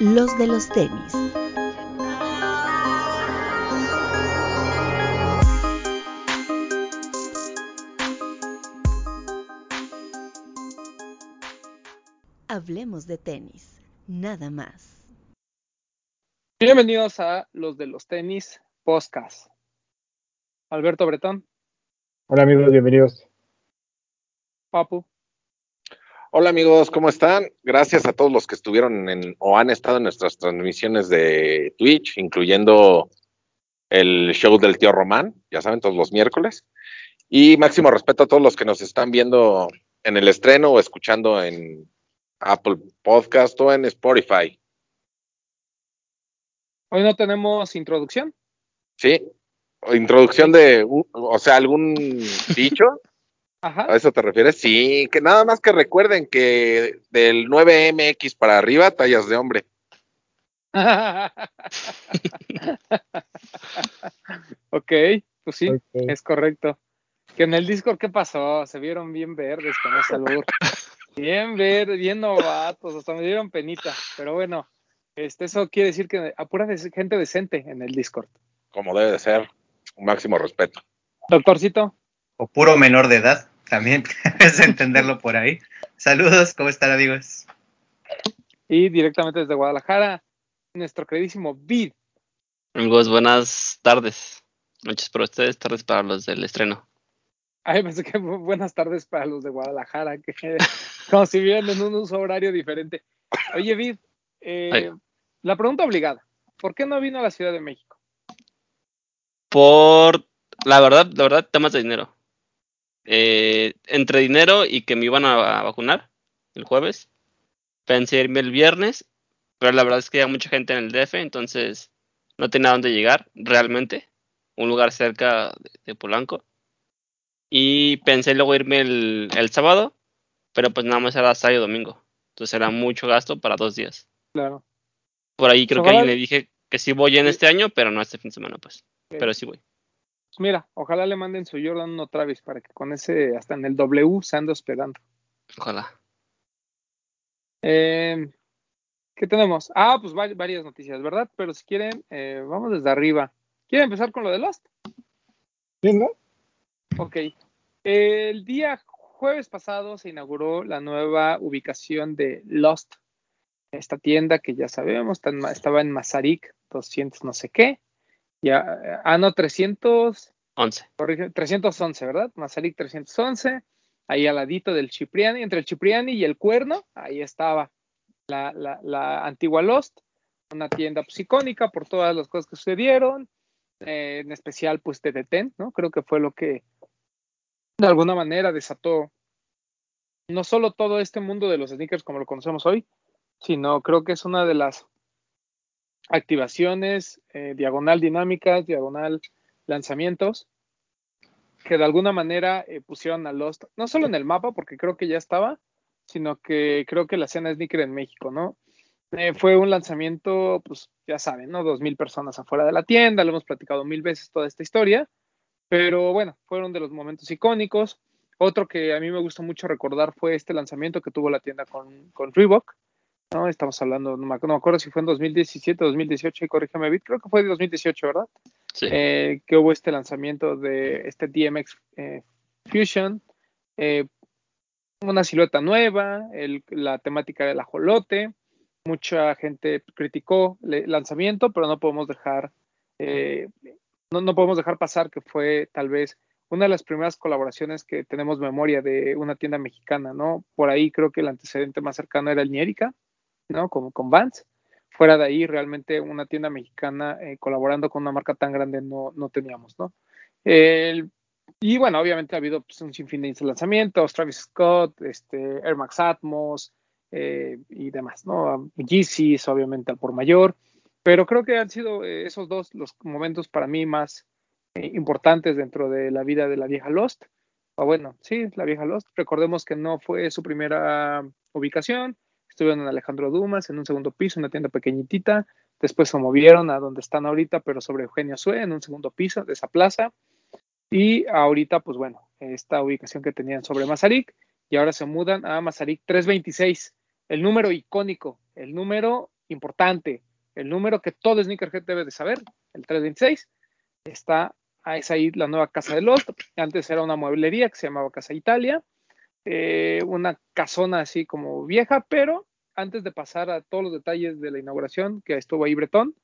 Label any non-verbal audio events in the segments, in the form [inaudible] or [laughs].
los de los tenis. Hablemos de tenis, nada más. Bienvenidos a los de los tenis podcast. Alberto Bretón. Hola amigos, bienvenidos. Papu. Hola amigos, ¿cómo están? Gracias a todos los que estuvieron en, o han estado en nuestras transmisiones de Twitch, incluyendo el show del tío Román, ya saben, todos los miércoles. Y máximo respeto a todos los que nos están viendo en el estreno o escuchando en Apple Podcast o en Spotify. Hoy no tenemos introducción. Sí, introducción de, o sea, algún dicho. ¿A eso te refieres? Sí, que nada más que recuerden que del 9MX para arriba, tallas de hombre. [laughs] ok, pues sí, es correcto. Que en el Discord, ¿qué pasó? Se vieron bien verdes con ese albur. [laughs] Bien verdes, bien novatos, hasta me dieron penita. Pero bueno, este, eso quiere decir que apura gente decente en el Discord. Como debe de ser, un máximo respeto. Doctorcito o puro menor de edad, también [laughs] es entenderlo por ahí. Saludos, ¿cómo están amigos? Y directamente desde Guadalajara, nuestro queridísimo Vid. Amigos, buenas tardes. Noches para ustedes, tardes para los del estreno. Ay, pensé que buenas tardes para los de Guadalajara, que [laughs] como si vieran en un uso horario diferente. Oye, Vid, eh, la pregunta obligada, ¿por qué no vino a la Ciudad de México? Por, la verdad, la verdad, temas de dinero. Eh, entre dinero y que me iban a, vacunar el jueves. Pensé irme el viernes, pero la verdad es que hay mucha gente en el DF, entonces no tenía dónde llegar realmente. Un lugar cerca de, Polanco. Y pensé luego irme el, sábado, pero pues nada más era sábado y domingo. Entonces era mucho gasto para dos días. Claro. Por ahí creo que alguien le dije que sí voy en este año, pero no este fin de semana, pues. Pero sí voy. Pues mira, ojalá le manden su Jordan otra vez para que con ese, hasta en el W, se ande hospedando. Ojalá. Eh, ¿Qué tenemos? Ah, pues varias noticias, ¿verdad? Pero si quieren, eh, vamos desde arriba. ¿Quieren empezar con lo de Lost? Sí, ¿no? Ok. El día jueves pasado se inauguró la nueva ubicación de Lost. Esta tienda que ya sabemos estaba en Mazarik 200 no sé qué. Ya, ah, no, 311. 311, ¿verdad? Mazarik 311. Ahí al ladito del Cipriani, entre el Cipriani y el Cuerno, ahí estaba la, la, antigua Lost, una tienda pues, icónica por todas las cosas que sucedieron, eh, en especial pues TTT, ¿no? Creo que fue lo que de alguna manera desató no solo todo este mundo de los sneakers como lo conocemos hoy, sino creo que es una de las activaciones, eh, diagonal dinámicas, diagonal lanzamientos, que de alguna manera eh, pusieron a Lost, no solo en el mapa, porque creo que ya estaba, sino que creo que la escena sneaker en México, ¿no? Eh, fue un lanzamiento, pues ya saben, ¿no? Dos mil personas afuera de la tienda, lo hemos platicado mil veces toda esta historia, pero bueno, fueron de los momentos icónicos. Otro que a mí me gustó mucho recordar fue este lanzamiento que tuvo la tienda con, con Reebok, ¿no? Estamos hablando, no me, acuerdo si fue en 2017 o 2018, y corrígeme, Bit, creo que fue de 2018, ¿verdad? Sí. Eh, que hubo este lanzamiento de este DMX eh, Fusion, eh, una silueta nueva, la temática del ajolote, mucha gente criticó el lanzamiento, pero no podemos dejar, no, no podemos dejar pasar que fue tal vez una de las primeras colaboraciones que tenemos memoria de una tienda mexicana, ¿no? Por ahí creo que el antecedente más cercano era el Nierica, ¿no? Como con Vans. Fuera de ahí, realmente una tienda mexicana eh, colaborando con una marca tan grande no, no teníamos, ¿no? y bueno, obviamente ha habido pues, un sinfín de lanzamientos, Travis Scott, este, Air Max Atmos eh, y demás, ¿no? Yeezys, obviamente al por mayor, pero creo que han sido eh, esos dos los momentos para mí más importantes dentro de la vida de la vieja Lost. O bueno, sí, la vieja Lost. Recordemos que no fue su primera ubicación, estuvieron en Alejandro Dumas, en un segundo piso, una tienda pequeñitita, después se movieron a donde están ahorita, pero sobre Eugenio Sue, en un segundo piso de esa plaza, y ahorita, pues bueno, esta ubicación que tenían sobre Mazarik, y ahora se mudan a Mazarik 326, el número icónico, el número importante, el número que todo Sneakerhead debe de saber, el 326, está, ah, es ahí la nueva casa de Lost, antes era una mueblería que se llamaba Casa Italia, eh, una casona así como vieja, pero antes de pasar a todos los detalles de la inauguración, que estuvo ahí Bretón,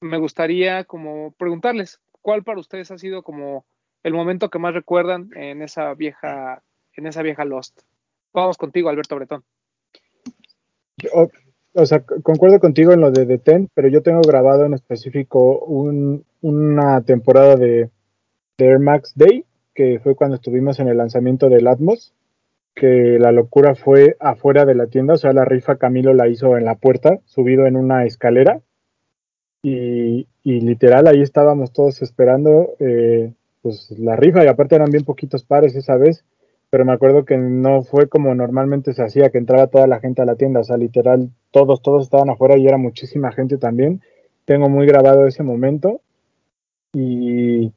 me gustaría como preguntarles, ¿cuál para ustedes ha sido como el momento que más recuerdan en esa vieja, en esa vieja Lost? Vamos contigo, Alberto Bretón. O, sea, concuerdo contigo en lo de The Ten, pero yo tengo grabado en específico un- una temporada de, de Air Max Day, que fue cuando estuvimos en el lanzamiento del Atmos, que la locura fue afuera de la tienda, o sea, la rifa Camilo la hizo en la puerta, subido en una escalera, y, y literal ahí estábamos todos esperando eh, pues la rifa, y aparte eran bien poquitos pares esa vez, pero me acuerdo que no fue como normalmente se hacía, que entraba toda la gente a la tienda, o sea, literal, todos, todos estaban afuera y era muchísima gente también. Tengo muy grabado ese momento. Y,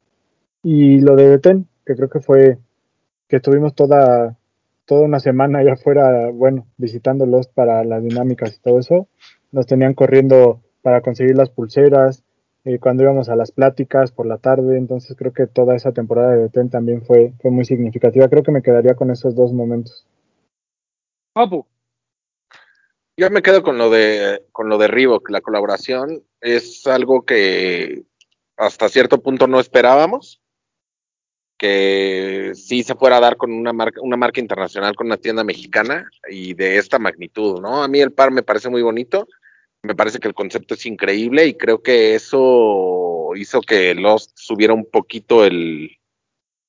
y lo de Beten, que creo que fue que estuvimos toda, toda una semana allá afuera, bueno, visitando Lost para las dinámicas y todo eso. Nos tenían corriendo para conseguir las pulseras, eh, cuando íbamos a las pláticas por la tarde, entonces creo que toda esa temporada de Beten también fue, fue muy significativa. Creo que me quedaría con esos dos momentos. Papu, Yo me quedo con lo de con lo de Reebok, la colaboración es algo que hasta cierto punto no esperábamos que sí se fuera a dar con una marca una marca internacional con una tienda mexicana y de esta magnitud, ¿no? A mí el par me parece muy bonito, me parece que el concepto es increíble y creo que eso hizo que Lost subiera un poquito el,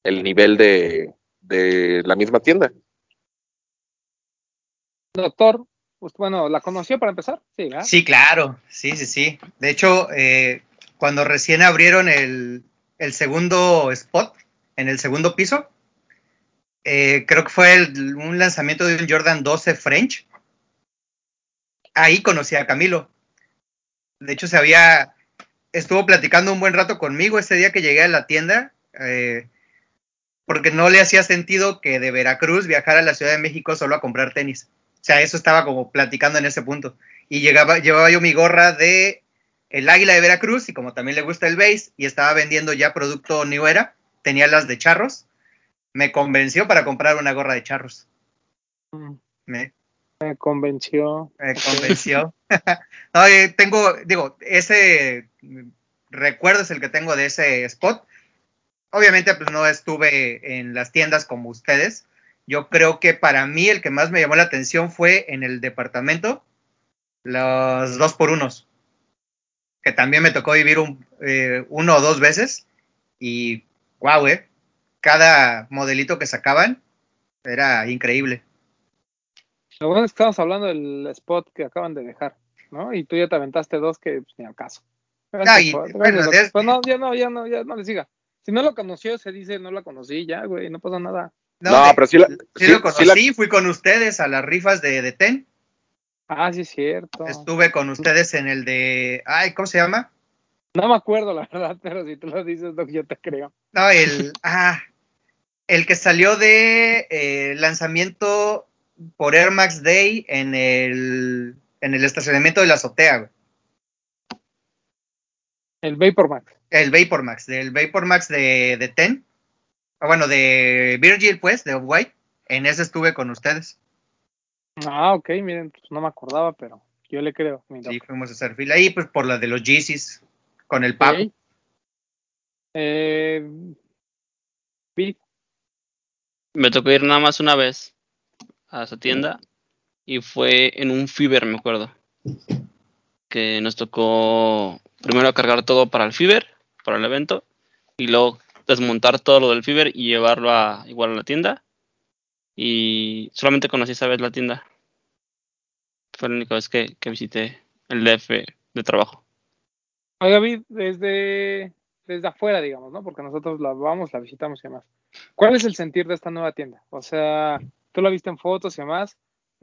el nivel de, de la misma tienda. doctor, pues, bueno, ¿la conoció para empezar? Sí, ¿verdad? Sí, claro, sí, sí, sí. De hecho, eh, cuando recién abrieron el, el segundo spot, en el segundo piso, eh, creo que fue un lanzamiento de un Jordan 12 French. Ahí conocí a Camilo. De hecho, se había, estuvo platicando un buen rato conmigo ese día que llegué a la tienda, eh, porque no le hacía sentido que de Veracruz viajara a la Ciudad de México solo a comprar tenis. O sea, eso estaba como platicando en ese punto. Y llegaba, llevaba yo mi gorra de el Águila de Veracruz y como también le gusta el base y estaba vendiendo ya producto New tenía las de charros, me convenció para comprar una gorra de charros. Mm, Me, Me convenció. me [laughs] convenció. [laughs] no, eh, tengo, digo, ese recuerdo es el que tengo de ese spot. Obviamente, pues no estuve en las tiendas como ustedes. Yo creo que para mí el que más me llamó la atención fue en el departamento, los dos por unos, que también me tocó vivir un, eh, uno o dos veces. Y wow, eh, cada modelito que sacaban era increíble. Lo bueno es que estamos hablando del spot que acaban de dejar, ¿no? Y tú ya te aventaste dos que pues, ni al caso. Gracias Ah, y, por- bueno. Pues no, ya no, ya no, ya no le siga. Si no lo conoció, se dice no la conocí, ya, güey, no pasa nada. No, de- pero sí la- sí sí- lo sí conocí, la- fui con ustedes a las rifas de, de TEN. Ah, sí es cierto. Estuve con ustedes en el de. Ay, ¿cómo se llama? No me acuerdo, la [laughs] verdad, pero si tú lo dices, Doc, yo te creo. No, el. [laughs] ah, el que salió de eh, lanzamiento por Air Max Day en el, en el estacionamiento de la azotea, güey. El Vapor Max. El Vapor Max, del Vapor Max de, de Ten. Ah, bueno, de Virgil, pues, de White. En ese estuve con ustedes. Ah, ok, miren, pues no me acordaba, pero yo le creo. mi Sí, doc. fuimos a hacer fila ahí, pues, por la de los Yeezys, con el Papo. Ok. Eh, Me tocó ir nada más una vez a esa tienda y fue en un Fiber, me acuerdo. Que nos tocó primero cargar todo para el Fiber, para el evento, y luego desmontar todo lo del Fiber y llevarlo a igual a la tienda. Y solamente conocí esa vez la tienda. Fue la única vez que, que visité el DF de trabajo. Oiga, Vid, desde, desde afuera, digamos, ¿no? Porque nosotros la vamos, la visitamos y demás. ¿Cuál es el sentir de esta nueva tienda? O sea, tú la viste en fotos y demás,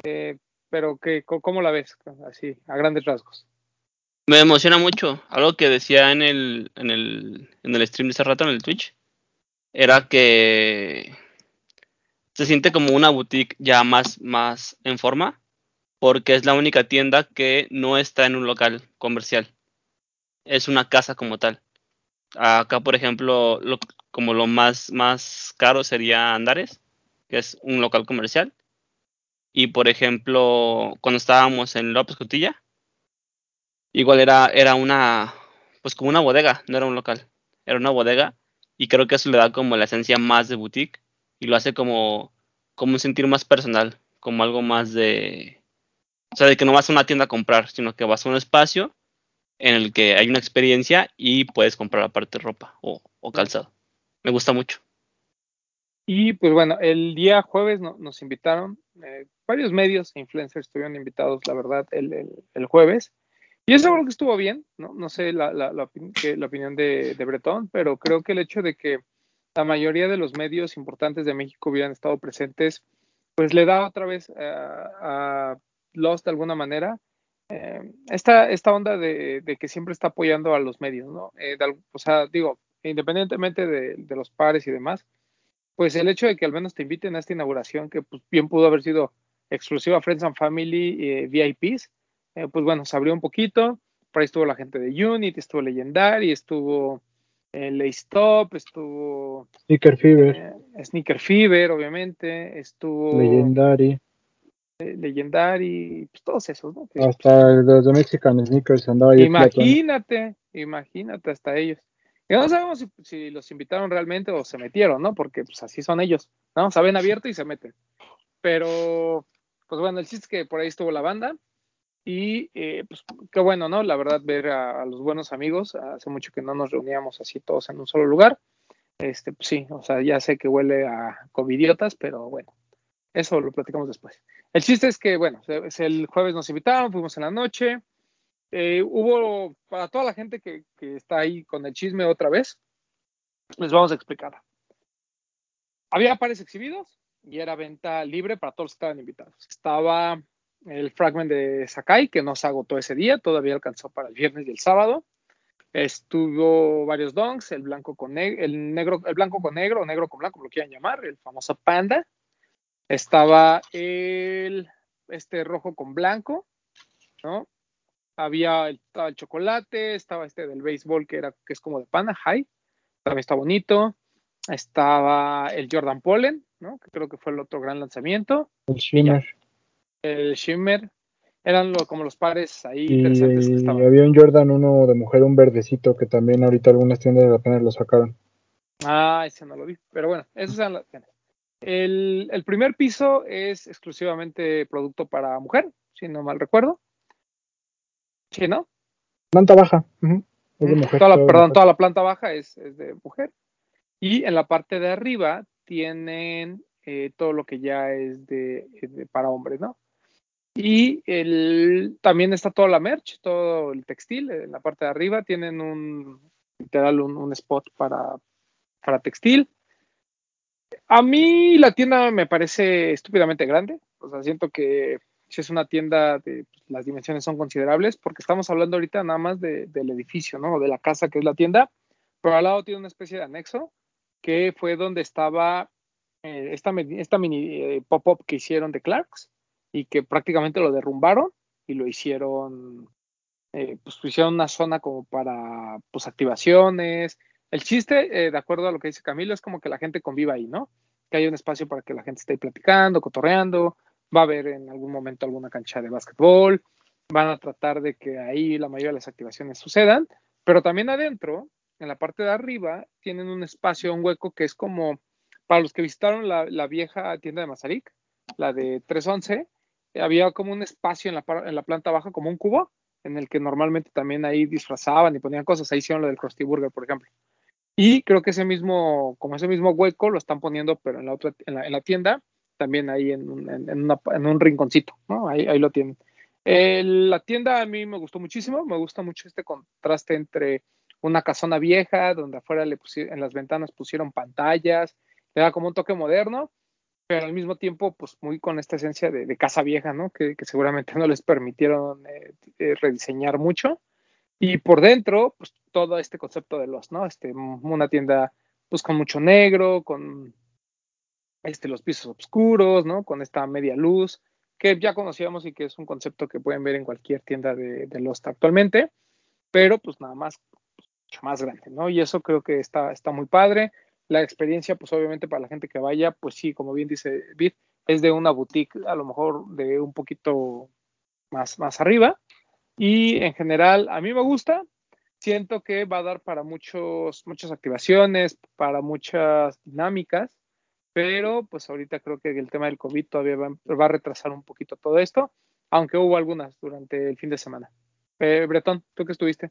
eh, pero ¿qué, ¿cómo la ves? Así, a grandes rasgos. Me emociona mucho. Algo que decía en el, en el, en el stream de ese rato, en el Twitch, era que se siente como una boutique ya más, más en forma. porque es la única tienda que no está en un local comercial. Es una casa como tal. Acá, por ejemplo, lo, como lo más, más caro sería Andares, que es un local comercial. Y por ejemplo, cuando estábamos en López Cotilla, igual era, era una, pues como una bodega, no era un local, era una bodega. Y creo que eso le da como la esencia más de boutique y lo hace como, como un sentir más personal, como algo más de, o sea, de que no vas a una tienda a comprar, sino que vas a un espacio en el que hay una experiencia y puedes comprar aparte ropa o, o calzado. Me gusta mucho. Y pues bueno, el día jueves no, nos invitaron, eh, varios medios e influencers estuvieron invitados, la verdad, el, el, jueves. Y eso creo que estuvo bien, ¿no? No sé la, la, la, opinión de, de, Bretón, pero creo que el hecho de que la mayoría de los medios importantes de México hubieran estado presentes, pues le da otra vez a, a Lost de alguna manera eh, esta, esta onda de, de, que siempre está apoyando a los medios, ¿no? Eh, de, o sea, digo, independientemente de, de, los pares y demás, pues el hecho de que al menos te inviten a esta inauguración, que pues, bien pudo haber sido exclusiva a Friends and Family eh, VIPs, pues bueno, se abrió un poquito, por ahí estuvo la gente de Unity, estuvo Legendary, estuvo eh, Stop, estuvo Sneaker Fever, Sneaker Fever, obviamente, estuvo Legendary. Legendary, pues todos esos, ¿no? Que, hasta los de Mexican Sneakers andaba ahí. Imagínate, imagínate hasta ellos. Y no sabemos si, si, los invitaron realmente o se metieron, ¿no? Porque pues así son ellos, ¿no? Saben abierto y se meten. Pero, pues bueno, el chiste es que por ahí estuvo la banda. Y eh, pues qué bueno, ¿no? La verdad, ver a, a, los buenos amigos. Hace mucho que no nos reuníamos así todos en un solo lugar. Este, pues sí, o sea, ya sé que huele a covidiotas, pero bueno, eso lo platicamos después. El chiste es que, bueno, el jueves nos invitaron, fuimos en la noche. Eh, hubo, para toda la gente que, que, está ahí con el chisme otra vez, les vamos a explicar. Había pares exhibidos y era venta libre para todos los que estaban invitados. Estaba el fragment de Sakai, que no se agotó ese día, todavía alcanzó para el viernes y el sábado. Estuvo varios donks, el blanco con negro, el negro, el blanco con negro, negro con blanco, como lo quieran llamar, el famoso panda. Estaba el este rojo con blanco, ¿no? Había el, el, chocolate, estaba este del béisbol que era que es como de pana, high, también está bonito. Estaba el Jordan Pollen, ¿no? Que creo que fue el otro gran lanzamiento. El Shimmer. El Shimmer. Eran lo, como los pares ahí y, interesantes que estaban. había un Jordan uno de mujer, un verdecito, que también ahorita algunas tiendas apenas lo sacaron. Ah, ese no lo vi. Pero bueno, esos eran las el, el, primer piso es exclusivamente producto para mujer, si no mal recuerdo. ¿Sí, no? Planta baja. Uh -huh. es de mujer, toda la, perdón, mujer. toda la planta baja es, es, de mujer. Y en la parte de arriba tienen eh, todo lo que ya es de, de, para hombres, ¿no? Y el, también está toda la merch, todo el textil. En la parte de arriba tienen un, literal, un, un spot para, para textil. A mí la tienda me parece estúpidamente grande. O sea, siento que si es una tienda de pues, las dimensiones son considerables, porque estamos hablando ahorita nada más de, del edificio, ¿no? De la casa que es la tienda, pero al lado tiene una especie de anexo que fue donde estaba eh, esta, esta, mini eh, pop-up que hicieron de Clarks y que prácticamente lo derrumbaron y lo hicieron, eh, pues hicieron una zona como para pues activaciones, el chiste, eh, de acuerdo a lo que dice Camilo, es como que la gente conviva ahí, ¿no? Que haya un espacio para que la gente esté platicando, cotorreando, va a haber en algún momento alguna cancha de básquetbol, van a tratar de que ahí la mayoría de las activaciones sucedan, pero también adentro, en la parte de arriba, tienen un espacio, un hueco que es como, para los que visitaron la, vieja tienda de Mazarik, la de 311, había como un espacio en la, en la planta baja, como un cubo, en el que normalmente también ahí disfrazaban y ponían cosas, ahí hicieron lo del Krusty Burger, por ejemplo. Y creo que ese mismo, como ese mismo hueco lo están poniendo, pero en la otra, en la, en la tienda, también ahí en un, en, una, en un rinconcito, ¿no? Ahí, ahí lo tienen. Eh, la tienda a mí me gustó muchísimo, me gusta mucho este contraste entre una casona vieja, donde afuera le en las ventanas pusieron pantallas, le da como un toque moderno, pero al mismo tiempo, pues muy con esta esencia de, de casa vieja, ¿no? Que, que, seguramente [laughs] no les permitieron eh, eh, rediseñar mucho. Y por dentro, pues todo este concepto de los, ¿no? Este, una tienda pues con mucho negro, con este, los pisos oscuros, ¿no? Con esta media luz, que ya conocíamos y que es un concepto que pueden ver en cualquier tienda de, de Lost actualmente, pero pues nada más, mucho más grande, ¿no? Y eso creo que está, está muy padre. La experiencia, pues obviamente para la gente que vaya, pues sí, como bien dice Bit, es de una boutique a lo mejor de un poquito más, más arriba. Y en general, a mí me gusta. Siento que va a dar para muchos, muchas activaciones, para muchas dinámicas, pero pues ahorita creo que el tema del COVID todavía va, a retrasar un poquito todo esto, aunque hubo algunas durante el fin de semana. Eh, Bretón, ¿tú que estuviste?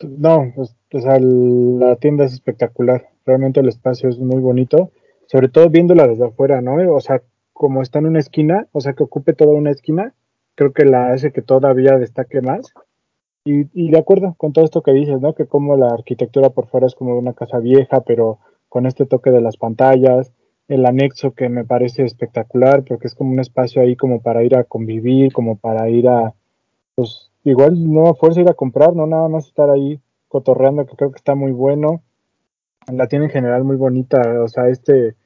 No, pues, sea, la tienda es espectacular. Realmente el espacio es muy bonito, sobre todo viéndola desde afuera, ¿no? O sea, como está en una esquina, o sea, que ocupe toda una esquina, creo que la hace que todavía destaque más. Y, de acuerdo con todo esto que dices, ¿no? Que como la arquitectura por fuera es como una casa vieja, pero con este toque de las pantallas, el anexo que me parece espectacular, porque es como un espacio ahí como para ir a convivir, como para ir a, pues igual no a fuerza ir a comprar, no nada más estar ahí cotorreando, que creo que está muy bueno. La tiene en general muy bonita, o sea, este,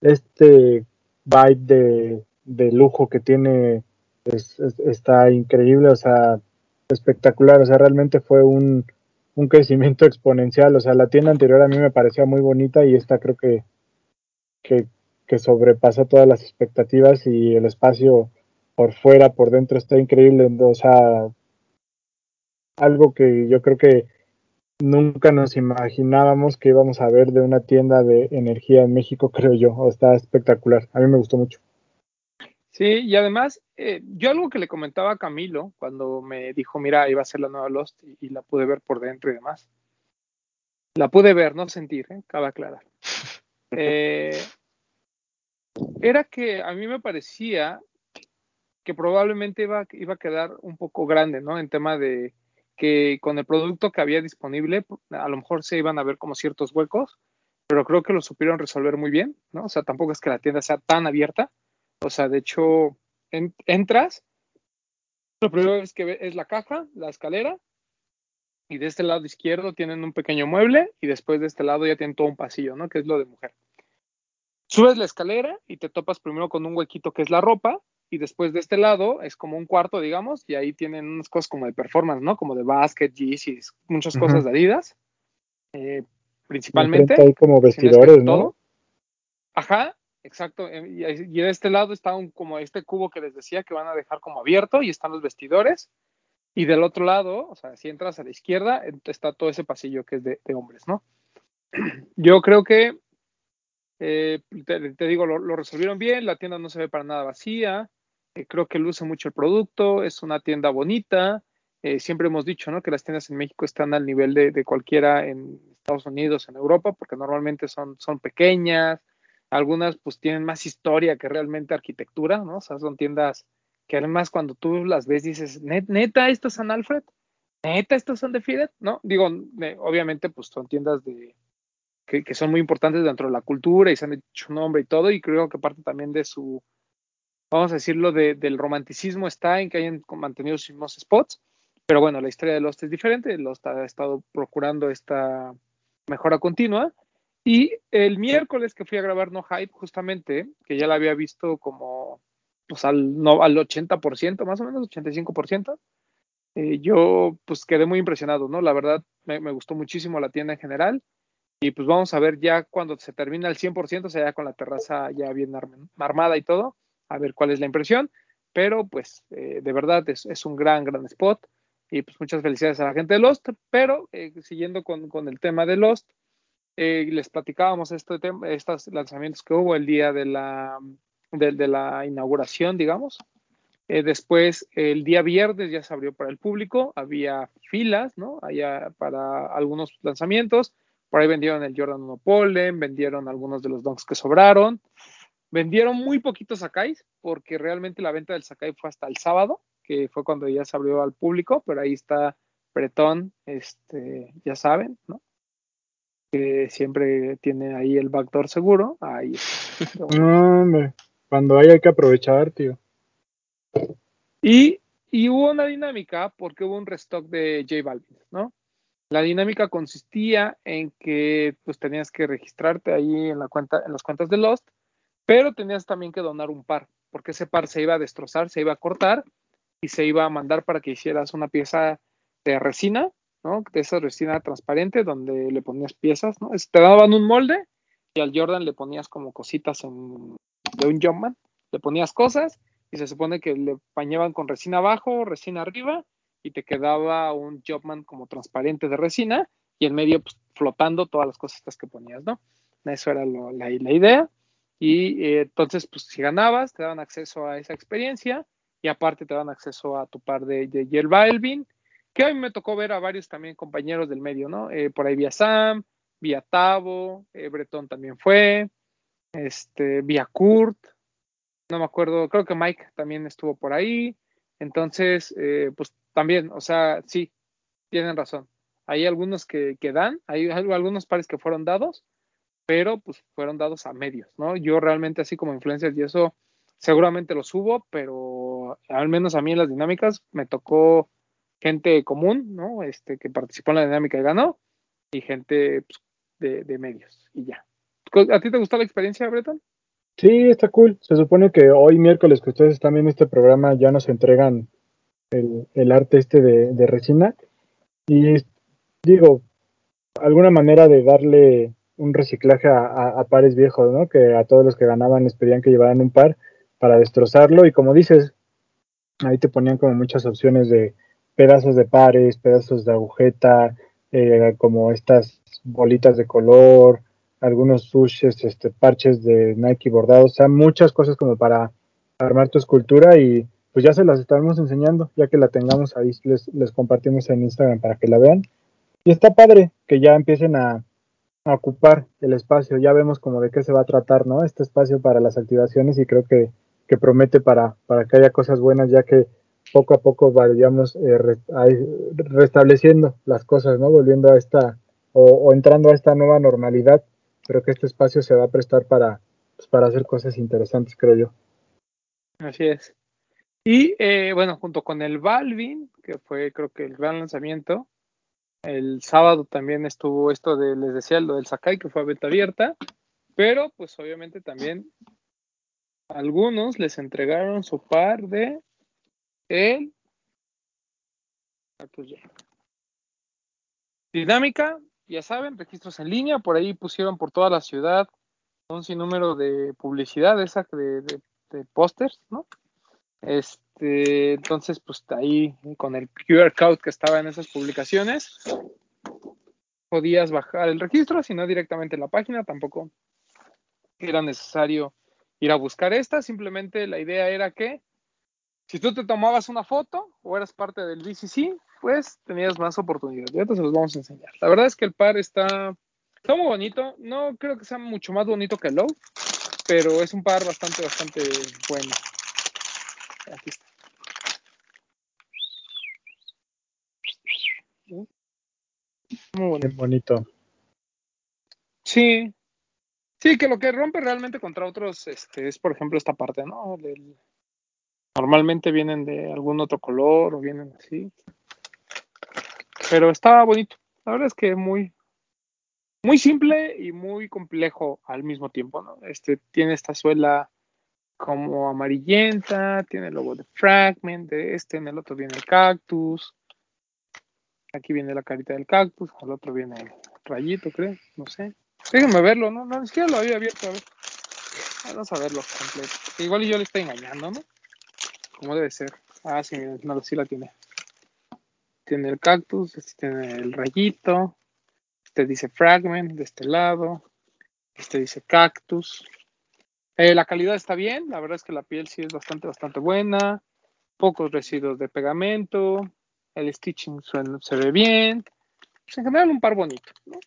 este vibe de, de lujo que tiene es, es, está increíble, o sea, espectacular, o sea, realmente fue un, un crecimiento exponencial, o sea, la tienda anterior a mí me parecía muy bonita y esta creo que, que, que sobrepasa todas las expectativas y el espacio por fuera, por dentro está increíble, o sea, algo que yo creo que nunca nos imaginábamos que íbamos a ver de una tienda de energía en México, [laughs] creo yo. Está espectacular. A mí me gustó mucho. Sí, y además, eh, yo algo que le comentaba a Camilo cuando me dijo, mira, iba a ser la nueva Lost y, y la pude ver por dentro y demás. La pude ver, no sentir, ¿eh? cabe aclarar. [laughs] Eh, era que a mí me parecía que probablemente iba, iba a quedar un poco grande, ¿no? En tema de, que con el producto que había disponible, a lo mejor se iban a ver como ciertos huecos, pero creo que lo supieron resolver muy bien, ¿no? O sea, tampoco es que la tienda sea tan abierta. O sea, de hecho, en, entras, lo primero es que es la caja, la escalera, y de este lado izquierdo tienen un pequeño mueble, y después de este lado ya tienen todo un pasillo, ¿no? Que es lo de mujer. Subes la escalera y te topas primero con un huequito que es la ropa, y después de este lado es como un cuarto, digamos, y ahí tienen unas cosas como de performance, ¿no? Como de basket, Yeezys, muchas uh -huh. cosas de Adidas, eh, principalmente. Hay como vestidores, no, ¿no? Ajá, exacto. Y, y, de este lado está como este cubo que les decía que van a dejar como abierto y están los vestidores. Y del otro lado, o sea, si entras a la izquierda, está todo ese pasillo que es de, hombres, ¿no? [clears throat] Yo creo que, eh, te, digo, lo, lo resolvieron bien, la tienda no se ve para nada vacía, eh, creo que luce mucho el producto, es una tienda bonita. Eh, siempre hemos dicho ¿no? que las tiendas en México están al nivel de, de, cualquiera en Estados Unidos, en Europa, porque normalmente son, son pequeñas, algunas pues tienen más historia que realmente arquitectura, ¿no? O sea, son tiendas que además cuando tú las ves dices, neta, ¿estas son Alfred? ¿Neta, estas son de Fidet? ¿No? Digo, obviamente pues son tiendas de, que, son muy importantes dentro de la cultura y se han hecho nombre y todo, y creo que parte también de su, vamos a decirlo, de, del romanticismo está en que hayan mantenido sus mismos spots, pero bueno, la historia de Lost es diferente, Lost ha estado procurando esta mejora continua, y el miércoles que fui a grabar No Hype, justamente, que ya la había visto como pues al, al 80%, más o menos, 85%, eh, yo pues quedé muy impresionado, ¿no? La verdad, me, gustó muchísimo la tienda en general, y pues vamos a ver ya cuando se termina el 100%, o sea, ya con la terraza ya bien armada y todo, a ver cuál es la impresión, pero pues eh, de verdad es, es, un gran, gran spot. Y pues muchas felicidades a la gente de Lost, pero eh, siguiendo con, con, el tema de Lost, eh, les platicábamos este tema, estos lanzamientos que hubo el día de la, inauguración, digamos. después, el día viernes ya se abrió para el público, había filas, ¿no? Allá para algunos lanzamientos, por ahí vendieron el Jordan 1 Pollen, vendieron algunos de los donks que sobraron, Vendieron muy poquitos Sakais, porque realmente la venta del Sakai fue hasta el sábado, que fue cuando ya se abrió al público, pero ahí está Bretón, este, ya saben, ¿no? Que siempre tiene ahí el backdoor seguro. Ahí está. [laughs] No, hombre, cuando hay hay que aprovechar, tío. Y, y hubo una dinámica porque hubo un restock de J Balvin, ¿no? La dinámica consistía en que pues tenías que registrarte ahí en la cuenta, en las cuentas de Lost, pero tenías también que donar un par. porque ese par se iba a destrozar, se iba a cortar y se iba a mandar para que hicieras una pieza de resina, ¿no? De esa resina transparente donde le ponías piezas, ¿no? Te daban un molde y al Jordan le ponías como cositas de un Jumpman, le ponías cosas y se supone que le bañaban con resina abajo, resina arriba y te quedaba un Jumpman como transparente de resina y en medio pues, flotando todas las cositas que ponías, ¿no? Eso era la, idea. Y eh, entonces, pues si ganabas, te daban acceso a esa experiencia y aparte te daban acceso a tu par de, de Yerba Elvin, que a mí me tocó ver a varios también compañeros del medio, ¿no? Eh, por ahí vía Sam, vía Tavo, eh, Bretón también fue, este, vía Kurt, no me acuerdo, creo que Mike también estuvo por ahí. Entonces, eh, pues también, o sea, sí, tienen razón. Hay algunos que, que dan, hay algunos pares que fueron dados, pero pues fueron dados a medios, ¿no? Yo realmente así como influencers y eso seguramente lo subo, pero al menos a mí en las dinámicas me tocó gente común, ¿no? Este que participó en la dinámica y ganó, y gente pues, de, de medios, y ya. ¿A ti te gustó la experiencia, Breton? Sí, está cool. Se supone que hoy miércoles que ustedes están viendo este programa ya nos entregan el, arte este de, resina. Y digo, alguna manera de darle un reciclaje a, a- a pares viejos, ¿no? Que a todos los que ganaban les pedían que llevaran un par para destrozarlo. Y como dices, ahí te ponían como muchas opciones de pedazos de pares, pedazos de agujeta, eh, como estas bolitas de color, algunos sushes, este, parches de Nike bordados, o sea, muchas cosas como para armar tu escultura y pues ya se las estamos enseñando, ya que la tengamos ahí, les, compartimos en Instagram para que la vean. Y está padre que ya empiecen a, a ocupar el espacio, ya vemos como de qué se va a tratar, ¿no? Este espacio para las activaciones y creo que, que promete para, para que haya cosas buenas, ya que poco a poco vayamos eh, restableciendo las cosas, ¿no? Volviendo a esta, o, entrando a esta nueva normalidad, pero que este espacio se va a prestar para, pues, para hacer cosas interesantes, creo yo. Así es. Y eh, bueno, junto con el Balvin, que fue creo que el gran lanzamiento, el sábado también estuvo esto de, les decía, lo del Sakai, que fue a beta abierta, pero pues obviamente también algunos les entregaron su par de Jack. Dinámica, ya saben, registros en línea, por ahí pusieron por toda la ciudad un sinnúmero de publicidad, esa de, de, pósters, ¿no? Este, entonces, pues ahí con el QR code que estaba en esas publicaciones, podías bajar el registro, si no directamente en la página, tampoco era necesario ir a buscar esta, simplemente la idea era que si tú te tomabas una foto o eras parte del BCC, pues tenías más oportunidades. Ya te se los vamos a enseñar. La verdad es que el par está, está muy bonito, no creo que sea mucho más bonito que el Low, pero es un par bastante, bastante bueno. Aquí está. Muy bonito. Bonito. Sí. Sí, que lo que rompe realmente contra otros este, es, por ejemplo, esta parte, ¿no? Del- normalmente vienen de algún otro color o vienen así. Pero está bonito. La verdad es que muy, muy simple y muy complejo al mismo tiempo, ¿no? Este tiene esta suela como amarillenta, tiene el logo de Fragment, de este, en el otro viene el cactus. Aquí viene la carita del cactus, al otro viene el rayito, creo, no sé. Déjenme verlo, ¿no? No, ni siquiera lo había abierto, a ver. Vamos a verlo completo. Igual yo le estoy engañando, ¿no? Como debe ser. Ah, sí, no, sí la tiene. Tiene el cactus, este tiene el rayito, este dice fragment de este lado, este dice cactus. Eh, la calidad está bien, la verdad es que la piel sí es bastante, bastante buena. Pocos residuos de pegamento, el stitching suena- se ve bien. Pues en general un par bonito, ¿no?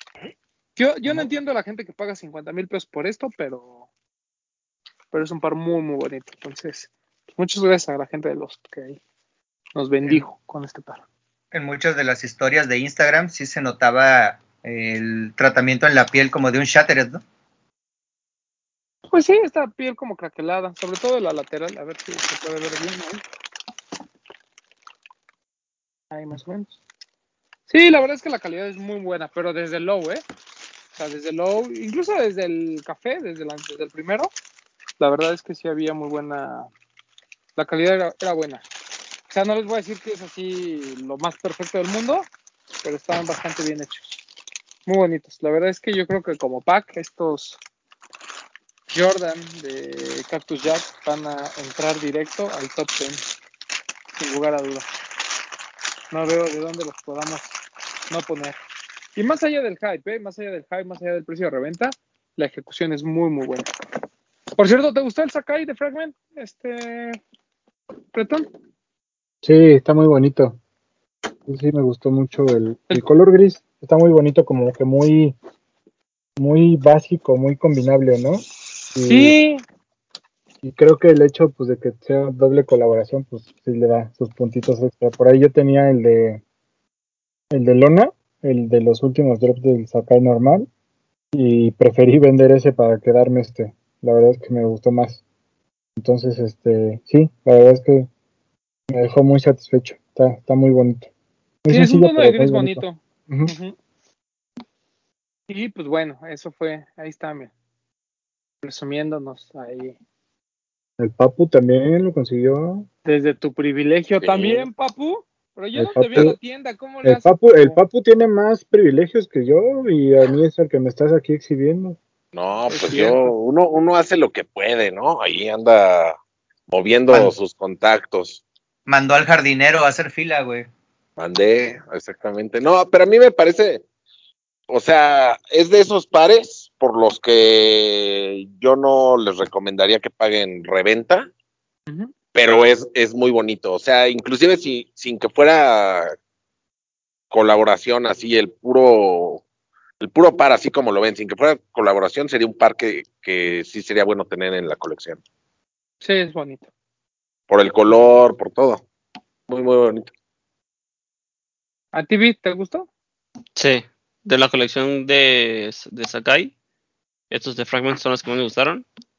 Yo, yo no entiendo a la gente que paga 50 mil pesos por esto, pero, pero es un par muy, muy bonito. Entonces, muchas gracias a la gente de los que nos bendijo con este par. En muchas de las historias de Instagram sí se notaba el tratamiento en la piel como de un Shattered, ¿no? Pues sí, esta piel como craquelada, sobre todo la lateral, a ver si se puede ver bien ahí. Ahí más o menos. Sí, la verdad es que la calidad es muy buena, pero desde el low, ¿eh? O sea, desde el low, incluso desde el café, desde, la- desde el primero, La verdad es que sí había muy buena. La calidad era, buena. O sea, no les voy a decir que es así lo más perfecto del mundo, pero estaban bastante bien hechos. Muy bonitos. La verdad es que yo creo que como pack, estos Jordan de Cactus Jack van a entrar directo al top 10, sin lugar a dudas. No veo de dónde los podamos no poner. Y más allá del hype, ¿eh? más allá del hype, más allá del precio de reventa, la ejecución es muy, muy buena. Por cierto, ¿te gustó el Sakai de Fragment? Este. Bretón? Sí, está muy bonito. Sí, sí, me gustó mucho el, el color gris. Está muy bonito, como que muy, muy básico, muy combinable, ¿no? Y, Sí, y creo que el hecho, pues, de que sea doble colaboración, pues, sí le da sus puntitos extra. Por ahí yo tenía el de, el de Lona, el de los últimos drops del Sakai normal, y preferí vender ese para quedarme este. La verdad es que me gustó más. Entonces, este, sí, la verdad es que me dejó muy satisfecho. Está, está muy bonito. Muy sí, es un tono de gris bonito. Y pues bueno, eso fue, ahí está, mira, presumiéndonos ahí. El Papu también lo consiguió. Desde tu privilegio Sí. también, papu. Pero yo El no te vi en la Papu- tienda, ¿cómo le El haces? Papu, el Papu tiene más privilegios que yo y a mí es el que me estás aquí exhibiendo. No, Es pues cierto. yo, uno, uno hace lo que puede, ¿no? Ahí anda moviendo sus contactos. Mandó al jardinero a hacer fila, güey. Mandé, exactamente. No, pero a mí me parece, o sea, es de esos pares por los que yo no les recomendaría que paguen reventa, pero es, es muy bonito. O sea, inclusive si, sin que fuera colaboración así, el puro, el puro par así como lo ven, sin que fuera colaboración, sería un par que, que sí sería bueno tener en la colección. Sí, es bonito. Por el color, por todo. Muy, muy bonito. ¿A ti, Vi, te gustó? Sí, de la colección de, de Sakai, estos de Fragments son los que más me gustaron. Porque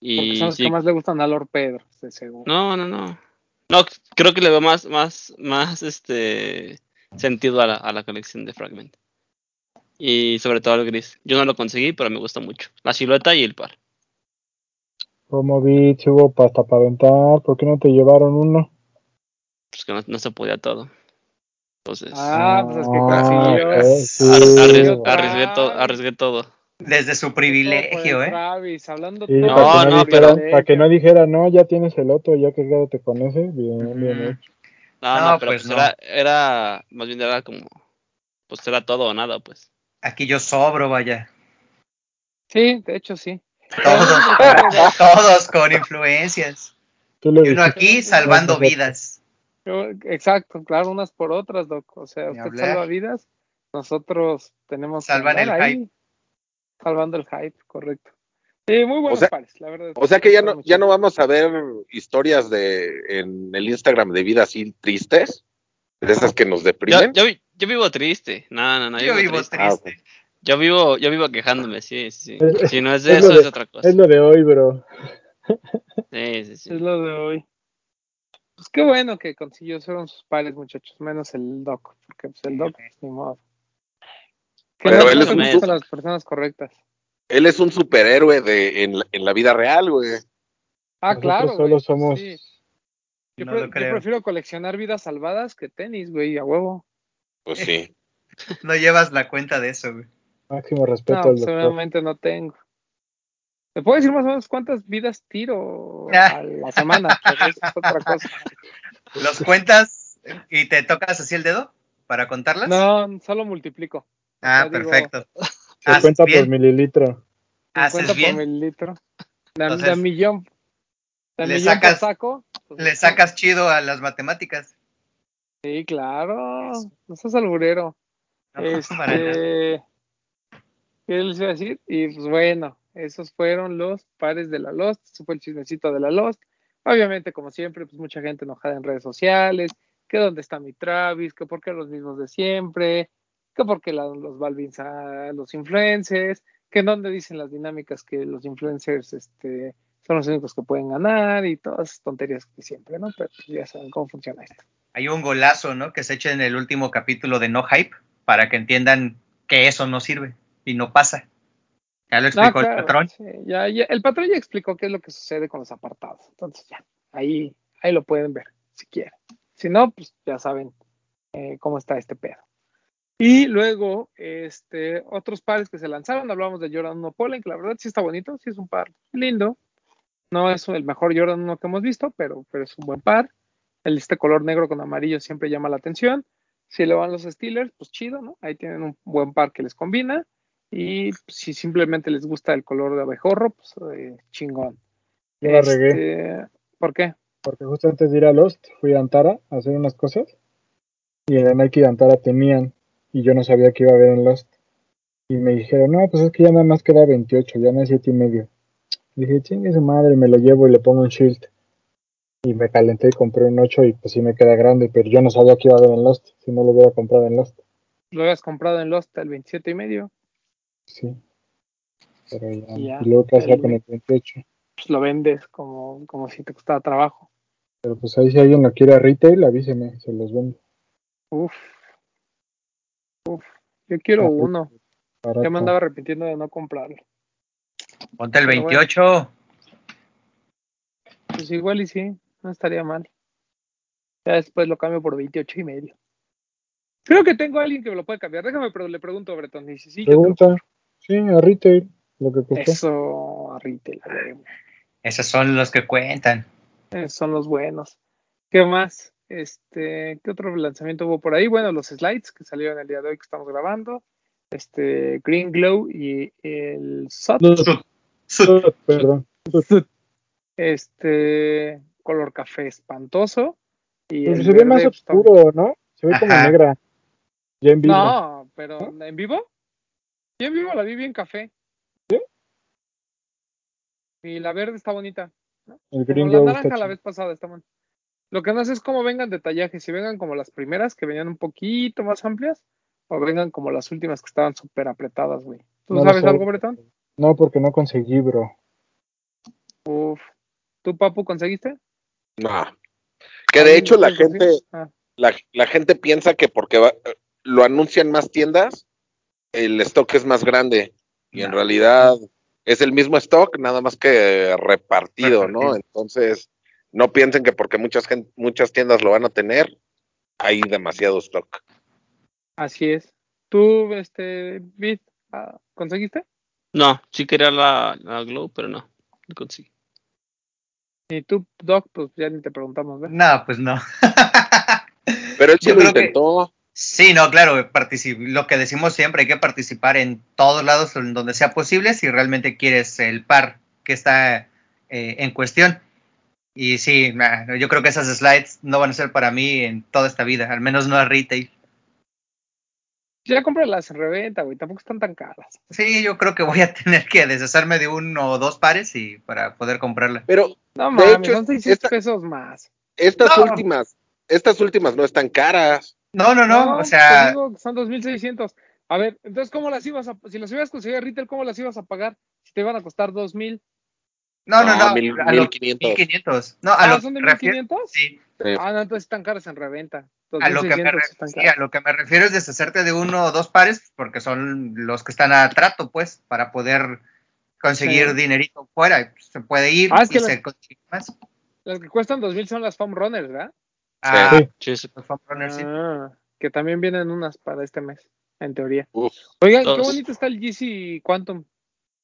Y son los sí, que más le gustan a Lord Pedro, de seguro. no, no, no. No, creo que le veo más, más, más este sentido a la, a la colección de Fragment. Y sobre todo el gris. Yo no lo conseguí, pero me gusta mucho. La silueta y el par. Como vi, si hubo pasta para aventar, ¿por qué no te llevaron uno? Pues que no, no se podía todo. Entonces, Ah, pues es que Ah, sí. ar- consiguió arries- arriesgué, to- Travis. arriesgué todo. Desde su privilegio, ¿eh? Travis, hablando Sí, todo para, No, no, no, dijera, pero- para que no dijera, no, ya tienes el otro, ya que quédate con ese. Bien, bien hecho. No, No, no, pero pues pues, no. era, era, más bien era como, pues era todo o nada, pues. Aquí yo sobro, vaya. Sí, de hecho sí. Todos, [laughs] [laughs] todos con influencias. Y uno aquí salvando vidas. Exacto, claro, unas por otras, Doc. O sea, Ni usted hablar. salva vidas, nosotros tenemos Salvan el ahí, salvando el hype, correcto. Sí, muy buenos sea- pares, la verdad. O sea que ya no, ya no vamos a ver historias de en el Instagram de vida así tristes, de esas que nos deprimen. yo, vi- yo vivo triste. No, no, no, yo, Yo vivo, triste. Ah. Yo vivo, yo vivo quejándome, sí, sí, sí. Es- Si no es de es eso, de- es otra cosa. Es lo de hoy, bro. Sí, sí, sí. Es lo de hoy. Pues qué bueno que consiguió fueron sus pares, muchachos, menos el Doc, porque pues el Doc, pues, ni modo. Que Pero no él es un su- las personas correctas. Él es un superhéroe de, en, la- en la vida real, güey. Ah, Nosotros claro, solo güey, somos. sí. Yo, No pre- lo yo creo. prefiero coleccionar vidas salvadas que tenis, güey, a huevo. Pues sí. [laughs] No llevas la cuenta de eso, güey. Máximo respeto No, al pues, doctor. seguramente no tengo. ¿Me puedo decir más o menos cuántas vidas tiro [laughs] a la semana? Pero eso es otra cosa. ¿Los cuentas y te tocas así el dedo para contarlas? No, solo multiplico. Ah, o sea, digo, perfecto. Se Haces cuenta por bien. mililitro. 50 Haces por bien. mililitro. De, Entonces, de millón. De le millón sacas- saco. pues, Le sacas chido a las matemáticas. Sí, claro. No seas alburero. No. [laughs] Este, ¿Qué les iba a decir? Y pues bueno, esos fueron los pares de la Lost. Ese fue el chismecito de la Lost. Obviamente, como siempre, pues mucha gente enojada en redes sociales. Que dónde está mi Travis, que por qué los mismos de siempre, que por qué la- los Balvins a los influencers, que dónde dicen las dinámicas que los influencers este, son los únicos que pueden ganar y todas esas tonterías que siempre, ¿no? Pero pues, ya saben cómo funciona esto. Hay un golazo, ¿no? Que se echa en el último capítulo de No Hype para que entiendan que eso no sirve y no pasa. Ya lo No, explicó claro, el patrón. sí, ya, ya- el patrón ya explicó qué es lo que sucede con los apartados. Entonces ya, ahí, ahí lo pueden ver, si quieren. Si no, pues ya saben eh, cómo está este pedo. Y luego, este, otros pares que se lanzaron, hablamos de Jordan 1 Pollen, que la verdad sí está bonito, sí es un par lindo. No es el mejor Jordan 1 que hemos visto, pero, pero es un buen par. El este color negro con amarillo siempre llama la atención. Si le van los Steelers, pues chido, ¿no? Ahí tienen un buen par que les combina. Y si simplemente les gusta el color de abejorro, pues eh, chingón. Yo la regué. Este, ¿Por qué? Porque justo antes de ir a Lost fui a Antara a hacer unas cosas y en Nike de Antara tenían y yo no sabía que iba a haber en Lost. Y me dijeron, no, pues es que ya nada más queda 28, ya no hay 7 y medio. Dije, chingue su madre, me lo llevo y le pongo un shield. Y me calenté y compré un 8 y pues sí me queda grande, pero yo no sabía que iba a haber en Lost, si no lo hubiera comprado en Lost. Lo habías comprado en Lost el 27 y medio. Sí. Pero ya. Y ya, Y luego qué hacía con el 28. Pues lo vendes como, como si te costara trabajo. Pero pues ahí si alguien lo quiere a retail, avíseme, se los vendo. Uf. Uf. Yo quiero Ah, uno. barato. Ya me andaba arrepintiendo de no comprarlo. Ponte el Pero bueno. 28. Pues igual y sí, no estaría mal. Ya después lo cambio por 28 y medio. Creo que tengo a alguien que me lo puede cambiar. Déjame, pero le pregunto a Breton. Dice, sí, Pregunta. Sí, a retail, lo que costó. Eso, a retail. Esos son los que cuentan. Esos son los buenos. ¿Qué más? Este, ¿qué otro lanzamiento hubo por ahí? Bueno, los slides que salieron el día de hoy que estamos grabando. Este, Green Glow y el SOT. [laughs] perdón. Este, color café espantoso. Y Pero el se ve más pues, oscuro, ¿no? Se ve como Ajá. negra. Ya en vivo. No, pero ¿en vivo? Sí, en vivo la vi bien café. ¿Sí? Y la verde está bonita. el Como la naranja está la vez pasada está bonita. Lo que no sé es cómo vengan detallajes, si vengan como las primeras, que venían un poquito más amplias, o vengan como las últimas que estaban súper apretadas, güey. ¿Tú No sabes algo, Bretón? No, porque no conseguí, bro. Uf. ¿Tú, Papu, conseguiste? No. Que de hecho la ¿Alguien gente? Ah, la, la gente piensa que porque va- lo anuncian más tiendas, el stock es más grande. Y en realidad es el mismo stock, nada más que repartido, ¿no? Entonces, no piensen que porque muchas, muchas tiendas lo van a tener, hay demasiado stock. así es. ¿Tú, este, Bit, ah, conseguiste? No, sí quería la, la Glow, pero no, no conseguí. Y tú, Doc, pues ya ni te preguntamos, ¿ves? No, pues no. [laughs] Pero él sí lo que- intentó. Sí, no, claro, lo que decimos siempre, hay que participar en todos lados en donde sea posible si realmente quieres el par que está eh, en cuestión. Y sí, yo creo que esas slides no van a ser para mí en toda esta vida, al menos no a retail. Ya cómpralas en reventa, güey, tampoco están tan caras. Sí, yo creo que voy a [laughs] tener que deshacerme de uno o dos pares y para poder comprarla. Pero No De mames, hecho, son 600 esta- pesos más. estas No. últimas, estas últimas no están caras. No, no, no, o te sea, digo que son 2600. A ver, entonces, ¿cómo las ibas a, si las hubieras conseguido a retail, cómo las ibas a pagar? Si te iban a costar 2000. no, no, No, no, mil- a lo- 1500. 1500. No, a Ah, lo son de que refiero- 1500? sí, Sí. Ah, no, entonces están caras en reventa. A lo, que me 2600 re- están sí, caras. a lo que me refiero es deshacerte de uno o dos pares, porque son los que están a trato, pues, para poder conseguir Sí. dinerito fuera. pues, Se puede ir Ah, y que se consigue más. Las que cuestan 2000 son las foam runners, ¿verdad? Ah, Sí. Sí, sí. los Foam Runners, sí. Ah, que también vienen unas para este mes, en teoría. Uf. Oigan, qué Dos. bonito está el GC Quantum.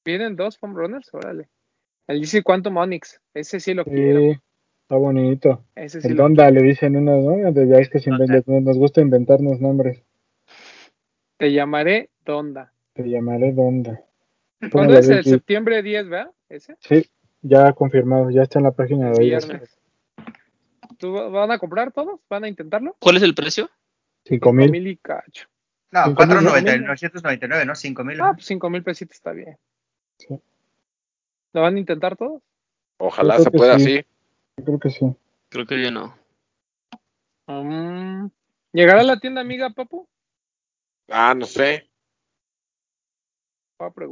¿Vienen dos foam runners? Órale. El GC Quantum Onyx. Ese sí lo quiero. Sí, está bonito. Ese sí El Donda le dicen uno, ¿no? De- Ya es que se inventa- nos gusta inventarnos nombres. Te llamaré Donda. Te llamaré Donda. ¿Cuándo es? El septiembre 10, ¿verdad? Ese. Sí, ya confirmado, ya está en la página de viernes. ¿Tú va- van a comprar todos? ¿Van a intentarlo? ¿Cuál es el precio? Cinco mil. mil y cacho. No, Cinco mil, 499, ¿no? 999, ¿no? 5000. Ah, pues cinco mil pesitos está bien. Sí. ¿Lo van a intentar todos? Ojalá se pueda sí. así. Yo creo que sí. Creo que ya no. Mm. ¿Llegará a la tienda amiga, Papu? Ah, no sé.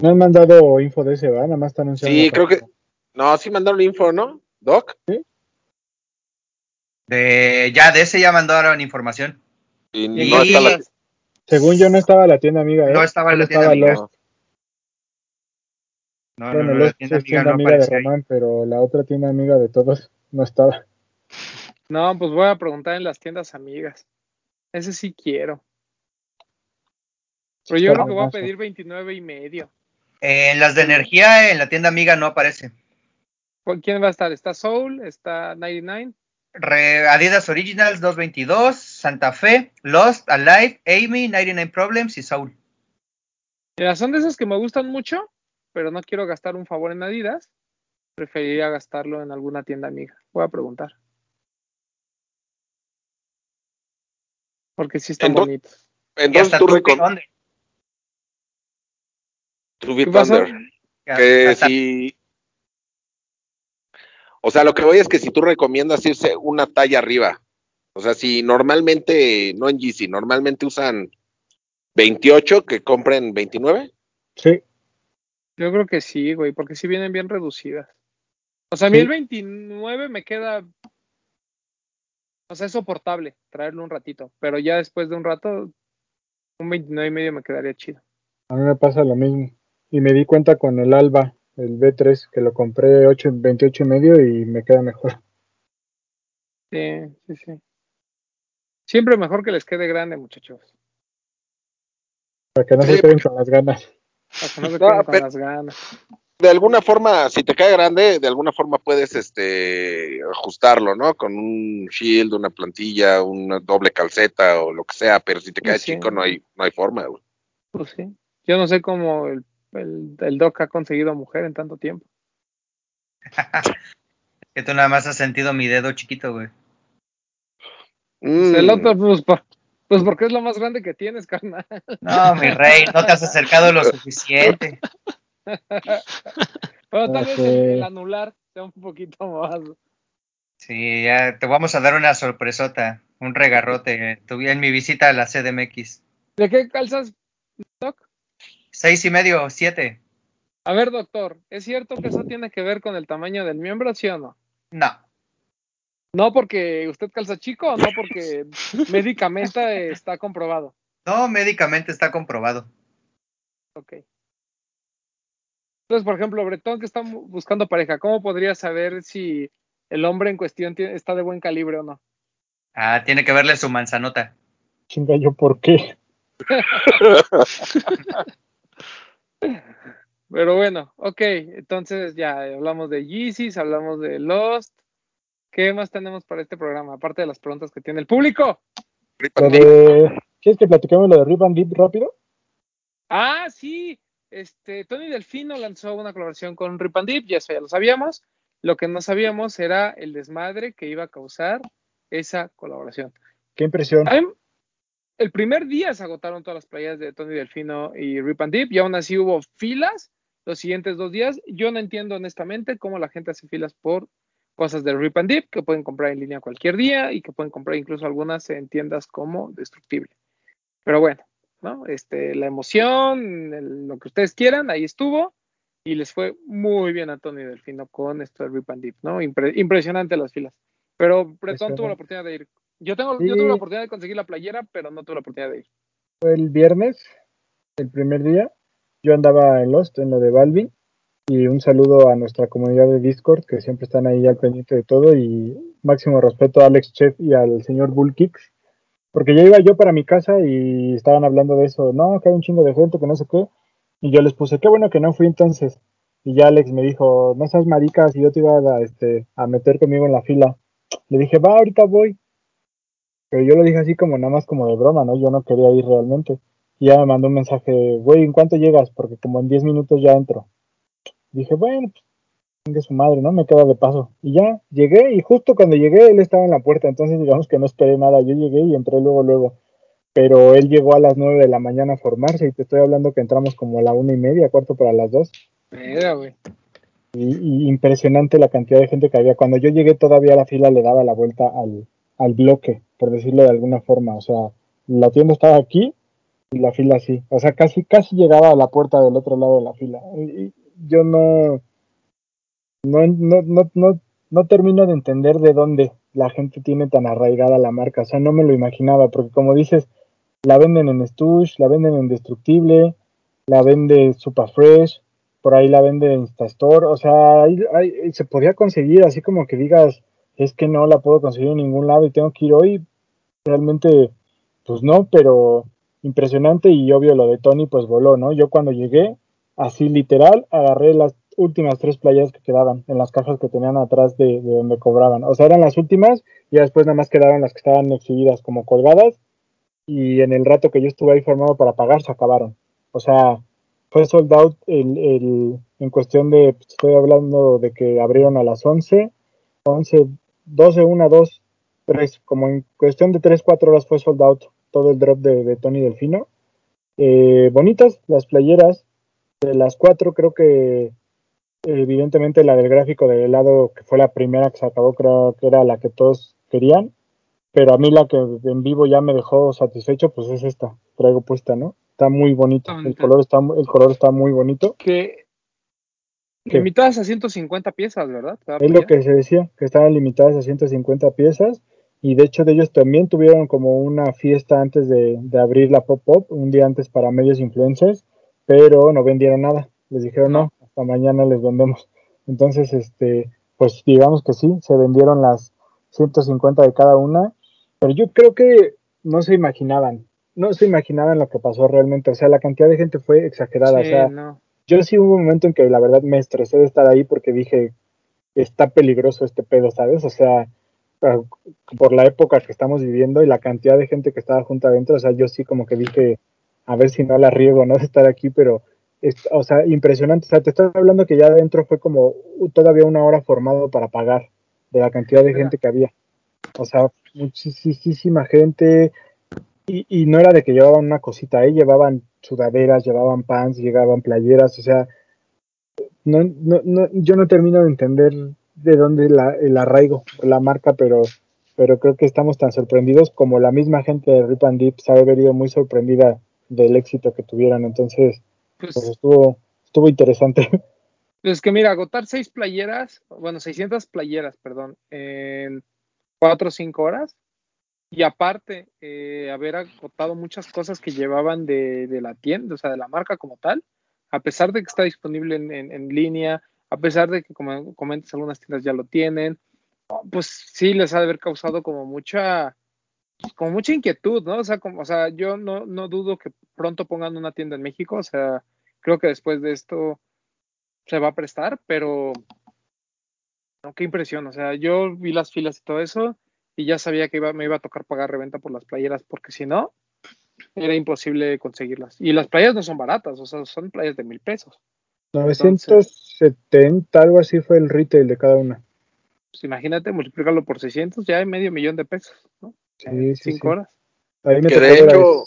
No han mandado info de ese, ¿verdad? Nada más está anunciando. Sí, creo que. No, sí mandaron info, ¿no? Doc. De, ya de ese ya mandaron información. Y ¿Y no está la. Según yo no estaba la tienda amiga, ¿eh? No estaba en la tienda estaba amiga. Lost. No, Bueno, no, no, Lost la tienda es amiga tienda no amiga de. Román, pero la otra tienda amiga de todos no estaba. No, pues voy a preguntar en las tiendas amigas. Ese sí quiero. Pero yo creo que voy a pedir 29 y medio. Eh, en las de energía, en la tienda amiga no aparece. ¿Con ¿Quién va a estar? ¿Está Soul? ¿Está 99? Re- Adidas Originals 222, Santa Fe, Lost, Alive, Amy, 99 Problems y Soul. Mira, son de esos que me gustan mucho, pero no quiero gastar un favor en Adidas. Preferiría gastarlo en alguna tienda amiga. Voy a preguntar. Porque sí están Entonces- bonitos. Entonces tú, Two recom Feet Under. Two Feet ¿Qué pasó? Under, que si... O sea, lo que voy es que si tú recomiendas irse una talla arriba, o sea, si normalmente, no en Yeezy, normalmente usan 28, que compren 29. Sí, Yo creo que sí, güey, porque sí vienen bien reducidas. O sea, a mí Sí. el 29 me queda. O sea, es soportable traerlo un ratito, pero ya después de un rato, un 29 y medio me quedaría chido. a mí me pasa lo mismo. Y me di cuenta con el Alba, el B3, que lo compré 8, 28 y medio y me queda mejor. Sí, sí, sí. Siempre mejor que les quede grande, muchachos. Para que no Sí, se queden con las ganas. Para que no se [laughs] No, queden con pero- las ganas. De alguna forma, si te cae grande, de alguna forma puedes este ajustarlo, ¿no? Con un shield, una plantilla, una doble calceta o lo que sea, pero si te cae Sí. chico no hay no hay forma, güey. Pues sí. Yo no sé cómo el, el, el Doc ha conseguido mujer en tanto tiempo. [laughs] Que tú nada más has sentido mi dedo chiquito, güey. Pues Mm, el otro, pues, pues porque es lo más grande que tienes, carnal. No, mi rey, no te has acercado lo [laughs] suficiente. [laughs] Bueno, tal vez el anular sea un poquito más. Sí, ya te vamos a dar una sorpresota, un regarrote. Tuve en mi visita a la CDMX. ¿De qué calzas, Doc? Seis y medio, siete. A ver, doctor, ¿es cierto que eso tiene que ver con el tamaño del miembro, sí o no? No, No porque usted calza chico o no porque [laughs] médicamente está comprobado. no, médicamente está comprobado. Ok. Entonces, por ejemplo, Bretón que está buscando pareja, ¿cómo podría saber si el hombre en cuestión tiene- está de buen calibre o no? Ah, tiene que verle su manzanota. Chinga, yo por qué. [laughs] Pero bueno, ok, entonces ya hablamos de Yeezys, hablamos de Lost. ¿Qué más tenemos para este programa? Aparte de las preguntas que tiene el público. De... ¿Quieres que platiquemos lo de Rip and rápido? Ah, sí, este, Tony Delfino lanzó una colaboración con Rip and Dip, ya eso ya lo sabíamos. Lo que no sabíamos era el desmadre que iba a causar esa colaboración. Qué impresión. El primer día se agotaron todas las playas de Tony Delfino y Rip and Dip y aún así hubo filas los siguientes dos días. Yo no entiendo honestamente cómo la gente hace filas por cosas de Rip and Dip que pueden comprar en línea cualquier día y que pueden comprar incluso algunas en tiendas como Destructible. Pero bueno, ¿no? Este, la emoción, el- lo que ustedes quieran, ahí estuvo y les fue muy bien a Tony Delfino con esto de Rip and Dip, ¿no? Impre- impresionante las filas. Pero Bretón tuvo la oportunidad de ir. Yo, tengo, yo Sí. tuve la oportunidad de conseguir la playera, pero no tuve la oportunidad de ir. Fue el viernes, el primer día. Yo andaba en Lost, en lo de Balvin. Y un saludo a nuestra comunidad de Discord, que siempre están ahí al pendiente de todo. Y máximo respeto a Alex Chef y al señor Bull Kicks. Porque ya iba yo para mi casa y estaban hablando de eso. No, que hay un chingo de gente, que no sé qué. Y yo les puse, qué bueno que no fui entonces. Y ya Alex me dijo, no seas maricas, y yo te iba a, este, a meter conmigo en la fila. Le dije, va, ahorita voy. Pero yo lo dije así como nada más como de broma, ¿no? Yo no quería ir realmente. Y ya me mandó un mensaje, güey, ¿en cuánto llegas? Porque como en 10 minutos ya entro. Dije, bueno, pues, venga su madre, ¿no? Me queda de paso. Y ya, llegué y justo cuando llegué él estaba en la puerta, entonces digamos que no esperé nada. Yo llegué y entré luego, luego. Pero él llegó a las 9 de la mañana a formarse y te estoy hablando que entramos como a la una y media, cuarto para las dos. Mira, güey. Y, y impresionante la cantidad de gente que había. Cuando yo llegué todavía la fila le daba la vuelta al, al bloque, por decirlo de alguna forma. O sea, la tienda estaba aquí y la fila así. O sea, casi, casi llegaba a la puerta del otro lado de la fila. Y, y yo no, no, no, no, no, no termino de entender de dónde la gente tiene tan arraigada la marca. O sea, no me lo imaginaba, porque como dices, la venden en Stush, la venden en Destructible, la vende Super Fresh. por ahí la vende en Instastore, o sea, ahí se podía conseguir, así como que digas, es que no la puedo conseguir en ningún lado y tengo que ir hoy, realmente, pues no, pero impresionante y obvio lo de Tony, pues voló, ¿no? Yo cuando llegué, así literal, agarré las últimas tres playas que quedaban en las cajas que tenían atrás de, de donde cobraban, o sea, eran las últimas y después nada más quedaban las que estaban exhibidas como colgadas y en el rato que yo estuve ahí formado para pagar se acabaron. O sea, fue sold out el, el, en cuestión de, pues, estoy hablando de que abrieron a las 11, 11, 12, 1, 2, 3, como en cuestión de 3, 4 horas fue sold out todo el drop de, de Tony Delfino. Eh, bonitas las playeras, de las cuatro creo que evidentemente la del gráfico del helado, que fue la primera que se acabó, creo que era la que todos querían, pero a mí la que en vivo ya me dejó satisfecho, pues es esta, traigo puesta, ¿no? Está muy bonita, el color está, el color está muy bonito. Que limitadas a 150 piezas, ¿verdad? Es lo que se decía, que estaban limitadas a 150 piezas y de hecho de ellos también tuvieron como una fiesta antes de, de abrir la pop-up, un día antes para medios influencers, pero no vendieron nada. Les dijeron no. no, mañana les vendemos. Entonces, este, pues digamos que sí, se vendieron las 150 de cada una, pero yo creo que no se imaginaban, no se imaginaban lo que pasó realmente, o sea, la cantidad de gente fue exagerada, Sí, o sea, no. yo sí hubo un momento en que la verdad me estresé de estar ahí porque dije, está peligroso este pedo, ¿sabes? O sea, ah, por la época que estamos viviendo y la cantidad de gente que estaba junto adentro, o sea, yo sí como que dije, a ver si no la riego, ¿no? De estar aquí, pero, es, o sea, impresionante, o sea, te estoy hablando que ya adentro fue como todavía una hora formado para pagar de la cantidad de gente que había. O sea, muchísima gente. Y, y, no era de que llevaban una cosita, ¿eh? llevaban sudaderas, llevaban pants, llevaban playeras, o sea, no, no, no, yo no termino de entender de dónde la, el arraigo, la marca, pero, pero creo que estamos tan sorprendidos como la misma gente de Rip and Deep sabe haber ido muy sorprendida del éxito que tuvieron, entonces, Pues, pues estuvo, estuvo interesante. [laughs] pues que mira, agotar seis playeras, bueno, 600 playeras, perdón, en cuatro o cinco horas. Y aparte, eh, haber agotado muchas cosas que llevaban de, de, la tienda, o sea, de la marca como tal, a pesar de que está disponible en, en, en línea, a pesar de que, como comentas, algunas tiendas ya lo tienen, pues sí les ha de haber causado como mucha, como mucha inquietud, ¿no? O sea, como, o sea yo no, no dudo que pronto pongan una tienda en México, o sea, creo que después de esto se va a prestar, pero no, qué impresión, o sea, yo vi las filas y todo eso y ya sabía que iba, me iba a tocar pagar reventa por las playeras, porque si no, era imposible conseguirlas. Y las playas no son baratas, o sea, son playas de mil pesos. 970, algo así fue el retail de cada una. Pues imagínate, multiplicarlo por 600, ya hay medio millón de pesos, ¿no? Sí, sí, Cinco sí. horas. Ahí me Que de ver a- hecho,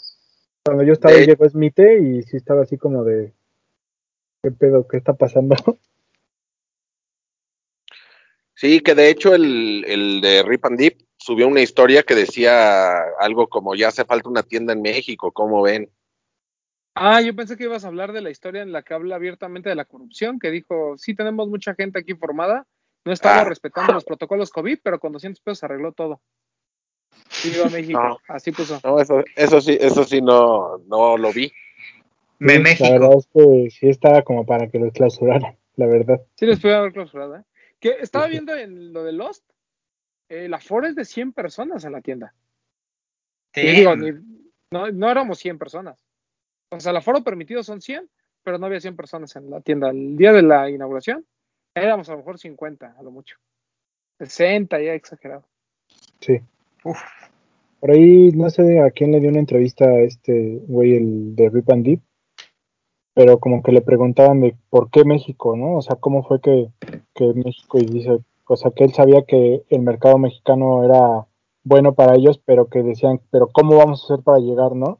cuando yo estaba de- llegó Smite y sí estaba así como de ¿qué pedo? ¿Qué está pasando? [laughs] sí, que de hecho el, el de Rip and Dip subió una historia que decía algo como ya hace falta una tienda en México, ¿cómo ven? Ah, yo pensé que ibas a hablar de la historia en la que habla abiertamente de la corrupción, que dijo, sí tenemos mucha gente aquí formada, no estamos Ah. respetando los protocolos COVID, pero con 200 pesos se arregló todo. Viva México, No. así puso. No, eso, eso sí, eso sí no, no lo vi. Me Sí, México. La verdad es que sí estaba como para que lo clausuraran, [laughs] la verdad. Sí les puede haber clausurado, ¿eh? Que estaba viendo en lo de Lost, eh, la foro es de 100 personas en la tienda. Sí. Y digo, ni- no, no éramos 100 personas. O sea, el aforo permitido son 100, pero no había 100 personas en la tienda. El día de la inauguración éramos a lo mejor 50, a lo mucho. 60, ya exagerado. Sí. Uf. Por ahí no sé a quién le dio una entrevista a este güey, el de Rip and Deep, pero como que le preguntaban de por qué México, ¿no? O sea, cómo fue que, que México, y dice, o sea, que él sabía que el mercado mexicano era bueno para ellos, pero que decían, pero ¿cómo vamos a hacer para llegar, no?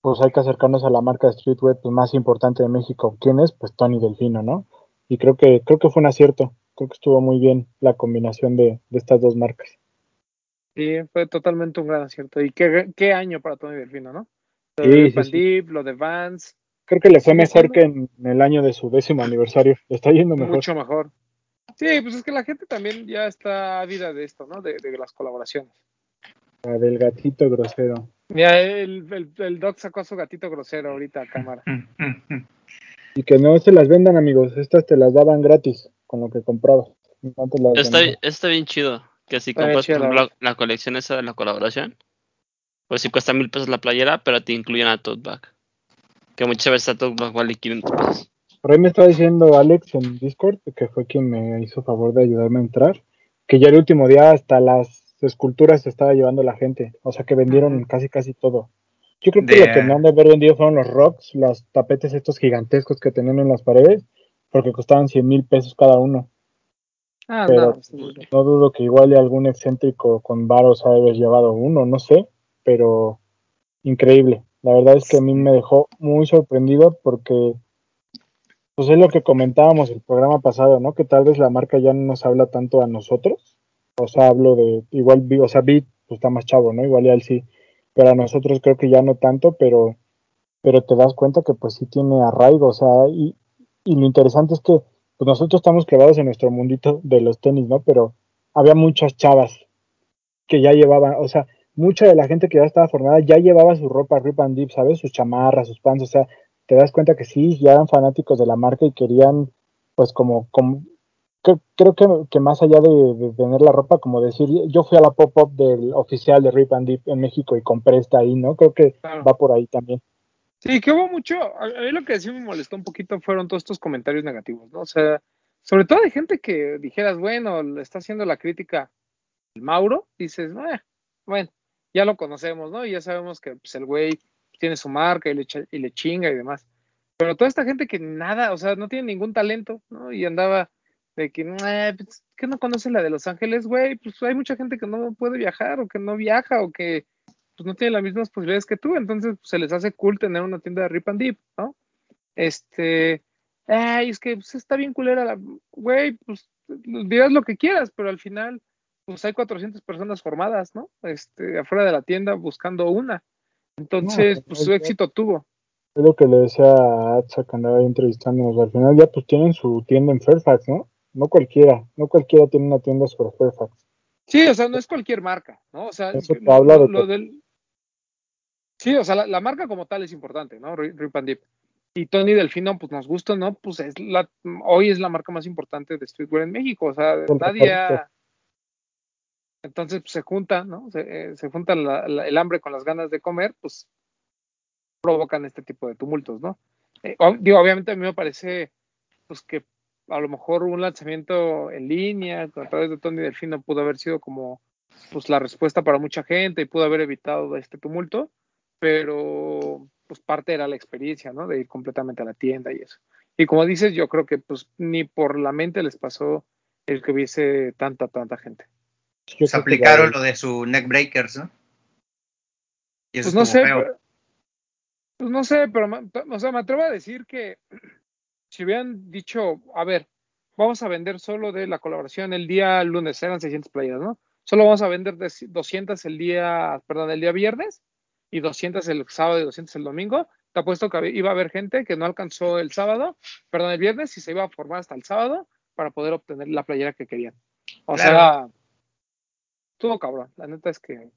Pues hay que acercarnos a la marca de streetwear pues, más importante de México. ¿Quién es? Pues Tony Delfino, ¿no? Y creo que, creo que fue un acierto, creo que estuvo muy bien la combinación de, de estas dos marcas. Sí, fue totalmente un gran acierto. Y qué, qué año para Tony Delfino, ¿no? Lo Sí, de sí, and sí. Deep, lo de Vans, Creo que le fue mejor que en, en el año de su décimo aniversario. Le está yendo mejor. mucho mejor. Sí, pues es que la gente también ya está ávida de esto, ¿no? De, de las colaboraciones. La del gatito grosero. Mira, el, el, el Doc sacó a su gatito grosero ahorita a cámara. Mm, mm, mm. Y que no se las vendan, amigos. Estas te las daban gratis con lo que comprabas. No te las Está, está bien chido. Que si compras, por la ejemplo, la, la colección esa de la colaboración, pues sí cuesta mil pesos la playera, pero te incluyen a tote bag. Que muchas veces a tote bag vale 500 pesos. Por ahí me está diciendo Alex en Discord, que fue quien me hizo favor de ayudarme a entrar, que ya el último día hasta las esculturas se estaba llevando la gente. O sea que vendieron casi casi todo. Yo creo que De- lo que no han de haber vendido fueron los rocks, los tapetes estos gigantescos que tenían en las paredes, porque costaban 100 mil pesos cada uno. Ah, Pero- no, sí. No dudo que igual algún excéntrico con varos ha haber llevado uno, no sé, pero increíble. La verdad es que a mí me dejó muy sorprendido porque, pues es lo que comentábamos el programa pasado, ¿no? Que tal vez la marca ya no nos habla tanto a nosotros. O sea, hablo de, igual, o sea, Beat pues, está más chavo, ¿no? Igual y él sí, pero a nosotros creo que ya no tanto, pero, pero te das cuenta que pues sí tiene arraigo, o sea, y, y lo interesante es que pues nosotros estamos clavados en nuestro mundito de los tenis, ¿no? Pero había muchas chavas que ya llevaban, o sea, mucha de la gente que ya estaba formada ya llevaba su ropa Rip and Dip, ¿sabes? Sus chamarras, sus pants, o sea, te das cuenta que sí, ya eran fanáticos de la marca y querían, pues como, como cre- creo que, que más allá de, de tener la ropa, como decir, yo fui a la pop-up del oficial de Rip and Dip en México y compré esta ahí, ¿no? Creo que Claro. va por ahí también. Sí, que hubo mucho. A mí lo que sí me molestó un poquito fueron todos estos comentarios negativos, ¿no? O sea, sobre todo de gente que dijeras, bueno, le está haciendo la crítica el Mauro, dices, "Eh, bueno, ya lo conocemos, ¿no? Y ya sabemos que pues, el güey tiene su marca y le, y le chinga y demás. Pero toda esta gente que nada, o sea, no tiene ningún talento, ¿no? Y andaba de que, "Eh, pues, ¿qué no conoce la de Los Ángeles, güey? Pues hay mucha gente que no puede viajar o que no viaja o que pues no tiene las mismas posibilidades que tú, entonces pues, se les hace cool tener una tienda de Rip and Dip, ¿no? Este, ay, es que pues, está bien culera la, güey, pues dirás lo que quieras, pero al final, pues hay 400 personas formadas, ¿no? Este, afuera de la tienda buscando una. Entonces, No, pues su ya- éxito tuvo. Es lo que le decía a Atza que andaba ahí entrevistándonos. Al final ya pues tienen su tienda en Fairfax, ¿no? No cualquiera, no cualquiera tiene una tienda sobre Fairfax. Sí, o sea, no es cualquier marca, ¿no? O sea, Eso te lo, habla lo- de lo que- del... Sí, o sea, la, la marca como tal es importante, ¿no? Ri- Rip and Dip. Y Tony Delfino, pues nos gusta, ¿no? Pues es la, hoy es la marca más importante de streetwear en México, o sea, nadie ha-. Entonces pues, se junta, ¿no? Se, eh, se junta la- la- el hambre con las ganas de comer, pues provocan este tipo de tumultos, ¿no? Eh, o- digo, obviamente a mí me parece, pues que a lo mejor un lanzamiento en línea a través de Tony Delfino pudo haber sido como pues la respuesta para mucha gente y pudo haber evitado este tumulto, pero pues parte era la experiencia, ¿no? De ir completamente a la tienda y eso. Y como dices, yo creo que pues ni por la mente les pasó el que hubiese tanta, tanta gente. Se aplicaron lo de su neck breakers, ¿no? Y eso Pues no sé, pero- pues no sé, pero o sea, me atrevo a decir que [clears throat] si hubieran dicho, a ver, vamos a vender solo de la colaboración el día lunes, eran 600 playeras, ¿no? Solo vamos a vender de 200 el día, perdón, el día viernes y 200 el sábado y 200 el domingo. Te apuesto que iba a haber gente que no alcanzó el sábado, perdón, el viernes y se iba a formar hasta el sábado para poder obtener la playera que querían. O Claro. sea, estuvo cabrón. La neta es que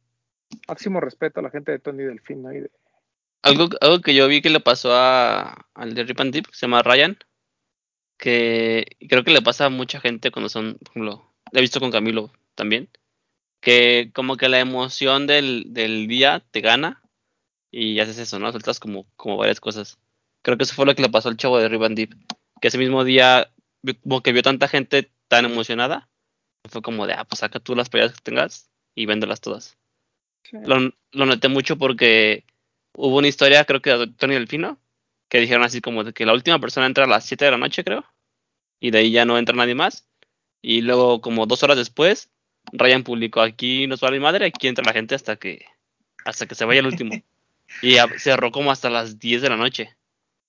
máximo respeto a la gente de Tony Delfín, ¿no? Y de- Algo, algo que yo vi que le pasó a, al de Rip and Dip, que se llama Ryan, que creo que le pasa a mucha gente cuando son, por ejemplo, lo he visto con Camilo también, que como que la emoción del, del día te gana y haces eso, ¿no? Sueltas como, como varias cosas. Creo que eso fue lo que le pasó al chavo de Rip and Dip, que ese mismo día, como que vio tanta gente tan emocionada, fue como de, ah, pues saca tú las playeras que tengas y véndelas todas. Lo, lo noté mucho porque hubo una historia, creo que de Tony Delfino, que dijeron así como de que la última persona entra a las 7 de la noche, creo, y de ahí ya no entra nadie más. Y luego, como dos horas después, Ryan publicó aquí nos vale madre, aquí entra la gente hasta que hasta que se vaya el último. [laughs] Y ya cerró como hasta las 10 de la noche.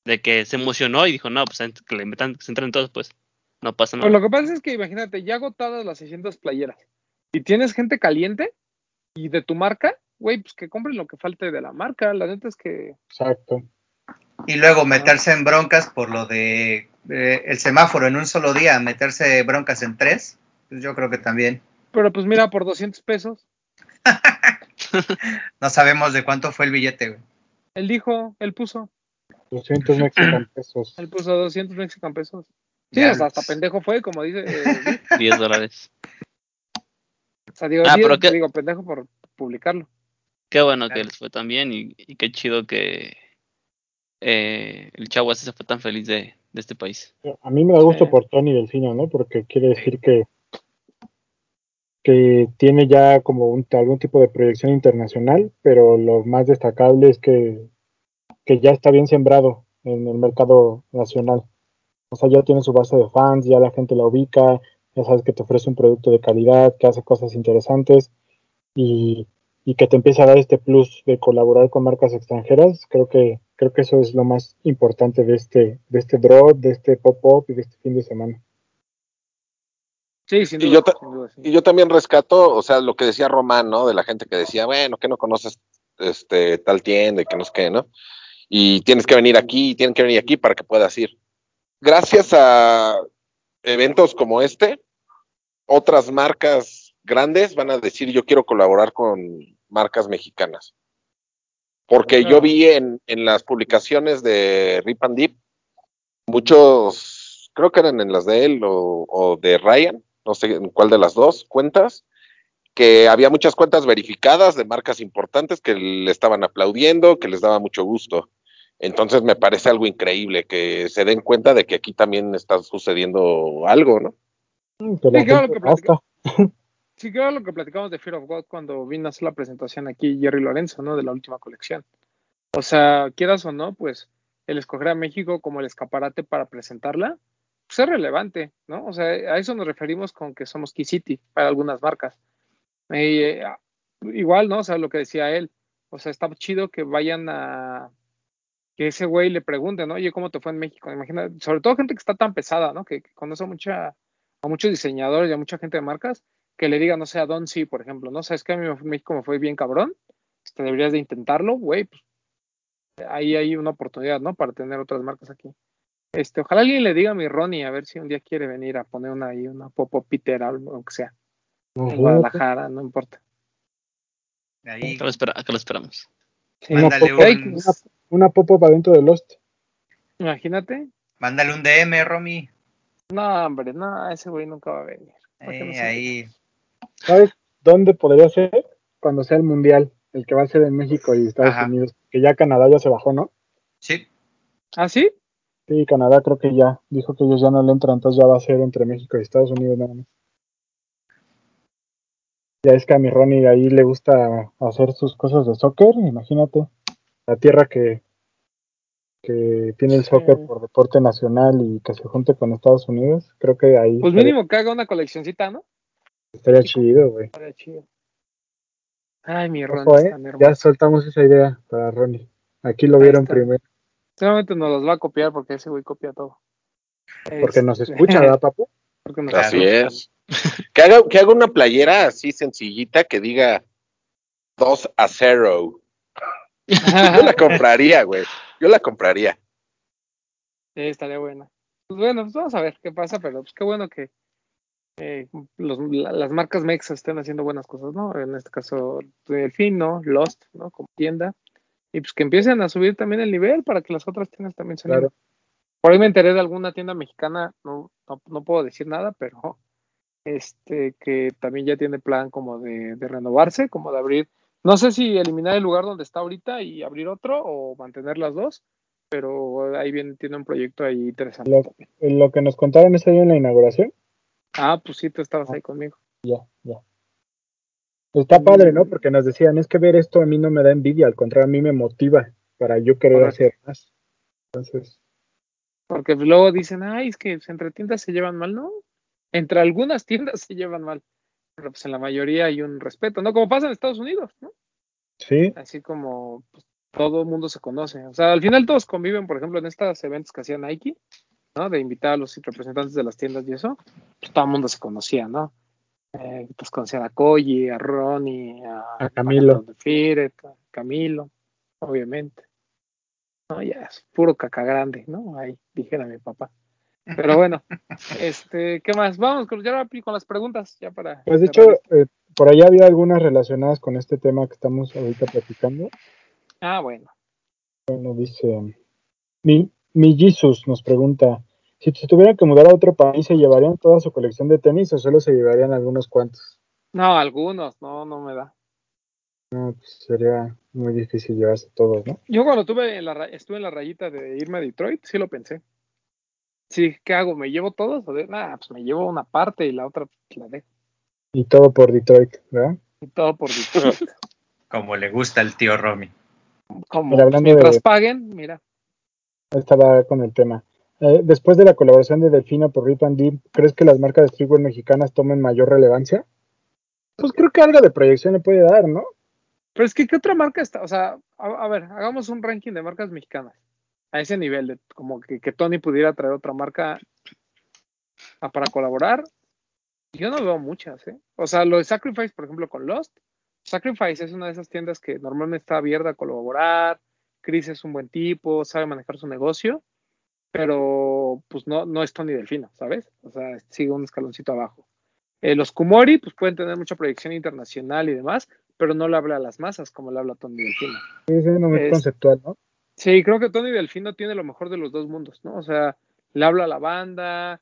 De que se emocionó y dijo, no, pues que le metan, que se entren todos, pues. No pasa nada. Pues lo que pasa es que imagínate, ya agotadas las 600 playeras y tienes gente caliente y de tu marca, güey, pues que compren lo que falte de la marca. La neta es que Exacto. Y luego meterse en broncas por lo de eh, el semáforo en un solo día, meterse broncas en tres, pues yo creo que también. Pero pues mira, por 200 pesos, [laughs] [laughs] No sabemos de cuánto fue el billete, güey. él dijo, él puso. 200 mexicanos pesos. Él puso 200 mexican pesos. Sí, Ya. o sea, hasta pendejo fue, como dice. eh, [laughs] 10 dólares. o sea, digo, Ah, pero qué- digo, pendejo por publicarlo. Qué bueno que les fue tan bien y, y qué chido que eh, el chavo se fue tan feliz de, de este país. A mí me da gusto Sí. por Tony Delfino, ¿no? Porque quiere decir que, que tiene ya como un, algún tipo de proyección internacional, pero lo más destacable es que, que ya está bien sembrado en el mercado nacional. O sea, ya tiene su base de fans, ya la gente la ubica, ya sabes que te ofrece un producto de calidad, que hace cosas interesantes y, y que te empieza a dar este plus de colaborar con marcas extranjeras. Creo que, creo que eso es lo más importante de este, de este drop, de este pop-up y de este fin de semana. Sí, sin Y yo ta- sin duda, sí. Y yo también rescato, o sea, lo que decía Román, ¿no? De la gente que decía, bueno, que no conoces este tal tienda y que no es que, ¿no? Y tienes que venir aquí, tienen que venir aquí para que puedas ir. Gracias a eventos como este, otras marcas grandes van a decir, yo quiero colaborar con marcas mexicanas. Porque yo vi en, en las publicaciones de Rip and Deep, muchos, creo que eran en las de él o, o de Ryan, no sé en cuál de las dos cuentas, que había muchas cuentas verificadas de marcas importantes que le estaban aplaudiendo, que les daba mucho gusto. Entonces me parece algo increíble que se den cuenta de que aquí también está sucediendo algo, ¿no? Mm, Sí, claro, gente que platica- basta. [laughs] Sí, creo lo que platicamos de Fear of God cuando vino a hacer la presentación aquí Jerry Lorenzo, ¿no? De la última colección. O sea, quieras o no, pues el escoger a México como el escaparate para presentarla, pues es relevante, ¿no? O sea, a eso nos referimos con que somos Key City para algunas marcas. Eh, igual, ¿no? O sea, lo que decía él, o sea, está chido que vayan a que ese güey le pregunte, ¿no? Oye, ¿cómo te fue en México? Imagina, sobre todo gente que está tan pesada, ¿no? Que, conoce a mucha, a muchos diseñadores y a mucha gente de marcas, que le diga, no sé, a Don C, por ejemplo, ¿no? Sabes que a mí México me fue bien cabrón, este, deberías de intentarlo, güey, pues ahí hay una oportunidad, ¿no? Para tener otras marcas aquí. Este, ojalá alguien le diga a mi Ronnie a ver si un día quiere venir a poner una ahí, una pop Peter, aunque sea, en Guadalajara, no importa. Ahí, Acá lo, espera- acá lo esperamos. Una mándale pop-up un, una, una pop-up adentro de Lost. Imagínate. mándale un DM, Romy. No, hombre, no, ese güey nunca va a venir. ¿Para qué Eh, ahí. ¿Sabes dónde podría ser? Cuando sea el mundial, el que va a ser en México y Estados Ajá. Unidos. Que ya Canadá ya se bajó, ¿no? Sí, ¿Ah, sí? Sí, Canadá creo que ya dijo que ellos ya no le entran, entonces ya va a ser entre México y Estados Unidos nada más. Ya es que a mi Ronnie ahí le gusta hacer sus cosas de soccer, imagínate. La tierra que, que tiene el Sí. soccer por deporte nacional y que se junte con Estados Unidos, creo que ahí Pues estaría, mínimo que haga una coleccioncita, ¿no? estaría chido, güey. Estaría chido. Ay, mi Ron Ojo, es eh, ya soltamos esa idea para Ronnie. Aquí lo Ahí vieron está. primero, Seguramente nos los va a copiar porque ese güey copia todo. porque nos Este, escucha, ¿verdad, [laughs] papu? porque nos Así escucha. es. Que haga, que haga una playera así sencillita que diga 2 a 0. Yo la [laughs] compraría, güey. Yo la compraría. Sí, estaría buena. Pues bueno, pues vamos a ver qué pasa, pero pues qué bueno que eh, los- la- las marcas mexas estén haciendo buenas cosas, ¿no? En este caso, Delfín, ¿no? Lost, ¿no? Como tienda. Y pues que empiecen a subir también el nivel para que las otras tiendas también se. Claro. Por ahí me enteré de alguna tienda mexicana, no, no, no puedo decir nada, pero este que también ya tiene plan como de, de renovarse, como de abrir, no sé si eliminar el lugar donde está ahorita y abrir otro o mantener las dos, pero ahí bien tiene un proyecto ahí interesante. Lo, que nos contaron ese día en la inauguración, Ah, pues sí, tú estabas ahí conmigo. ya, ya. Está padre, ¿no? Porque nos decían, es que ver esto a mí no me da envidia, al contrario, a mí me motiva para yo querer Correcto. hacer más. Entonces, Porque luego dicen, ay, es que entre tiendas se llevan mal, ¿no? Entre algunas [laughs] tiendas se llevan mal, pero pues en la mayoría hay un respeto, ¿no? Como pasa en Estados Unidos, ¿no? sí, Así como pues, todo el mundo se conoce. O sea, al final todos conviven, por ejemplo, en estos eventos que hacía Nike, ¿no? De invitar a los representantes de las tiendas y eso, pues todo el mundo se conocía, ¿no? Eh, pues conocían a Koji, a Ronnie, a, A Camilo. a Firet, a Camilo, obviamente. No, ya es puro caca grande, ¿no? Ahí, dijera mi papá. Pero bueno, [laughs] este, ¿qué más? Vamos con, ya con las preguntas, ya para. pues de hecho, eh, por allá había algunas relacionadas con este tema que estamos ahorita platicando. Ah, bueno. Bueno, dice, Mi, mi Jesus nos pregunta, si se tuvieran que mudar a otro país, ¿se llevarían toda su colección de tenis o solo se llevarían algunos cuantos? No, algunos, no, no me da. No, pues sería muy difícil llevarse todos, ¿no? Yo cuando tuve en la, ra- estuve en la rayita de irme a Detroit, sí lo pensé. Sí, ¿qué hago? ¿Me llevo todos? O nah, pues me llevo una parte y la otra pues, la dejo. Y todo por Detroit, ¿verdad? Y todo por Detroit. [laughs] Como le gusta al tío Romy. Como mientras de- paguen, mira. Estaba con el tema. Eh, después de la colaboración de Delfino por Rip and Deep, ¿crees que las marcas de streetwear mexicanas tomen mayor relevancia? Pues creo que algo de proyección le puede dar, ¿no? Pero es que, ¿qué otra marca está? O sea, a, ver, hagamos un ranking de marcas mexicanas. A ese nivel, de como que, que Tony pudiera traer otra marca para colaborar. Yo no veo muchas, ¿eh? O sea, lo de Sacrifice, por ejemplo, con Lost. Sacrifice es una de esas tiendas que normalmente está abierta a colaborar. Chris es un buen tipo, sabe manejar su negocio, pero pues no, no es Tony Delfino, ¿sabes? O sea, sigue un escaloncito abajo. Eh, los Kumori, pues pueden tener mucha proyección internacional y demás, pero no le habla a las masas como le habla Tony Delfino. Es muy conceptual, ¿no? Sí, creo que Tony Delfino tiene lo mejor de los dos mundos, ¿no? O sea, le habla a la banda,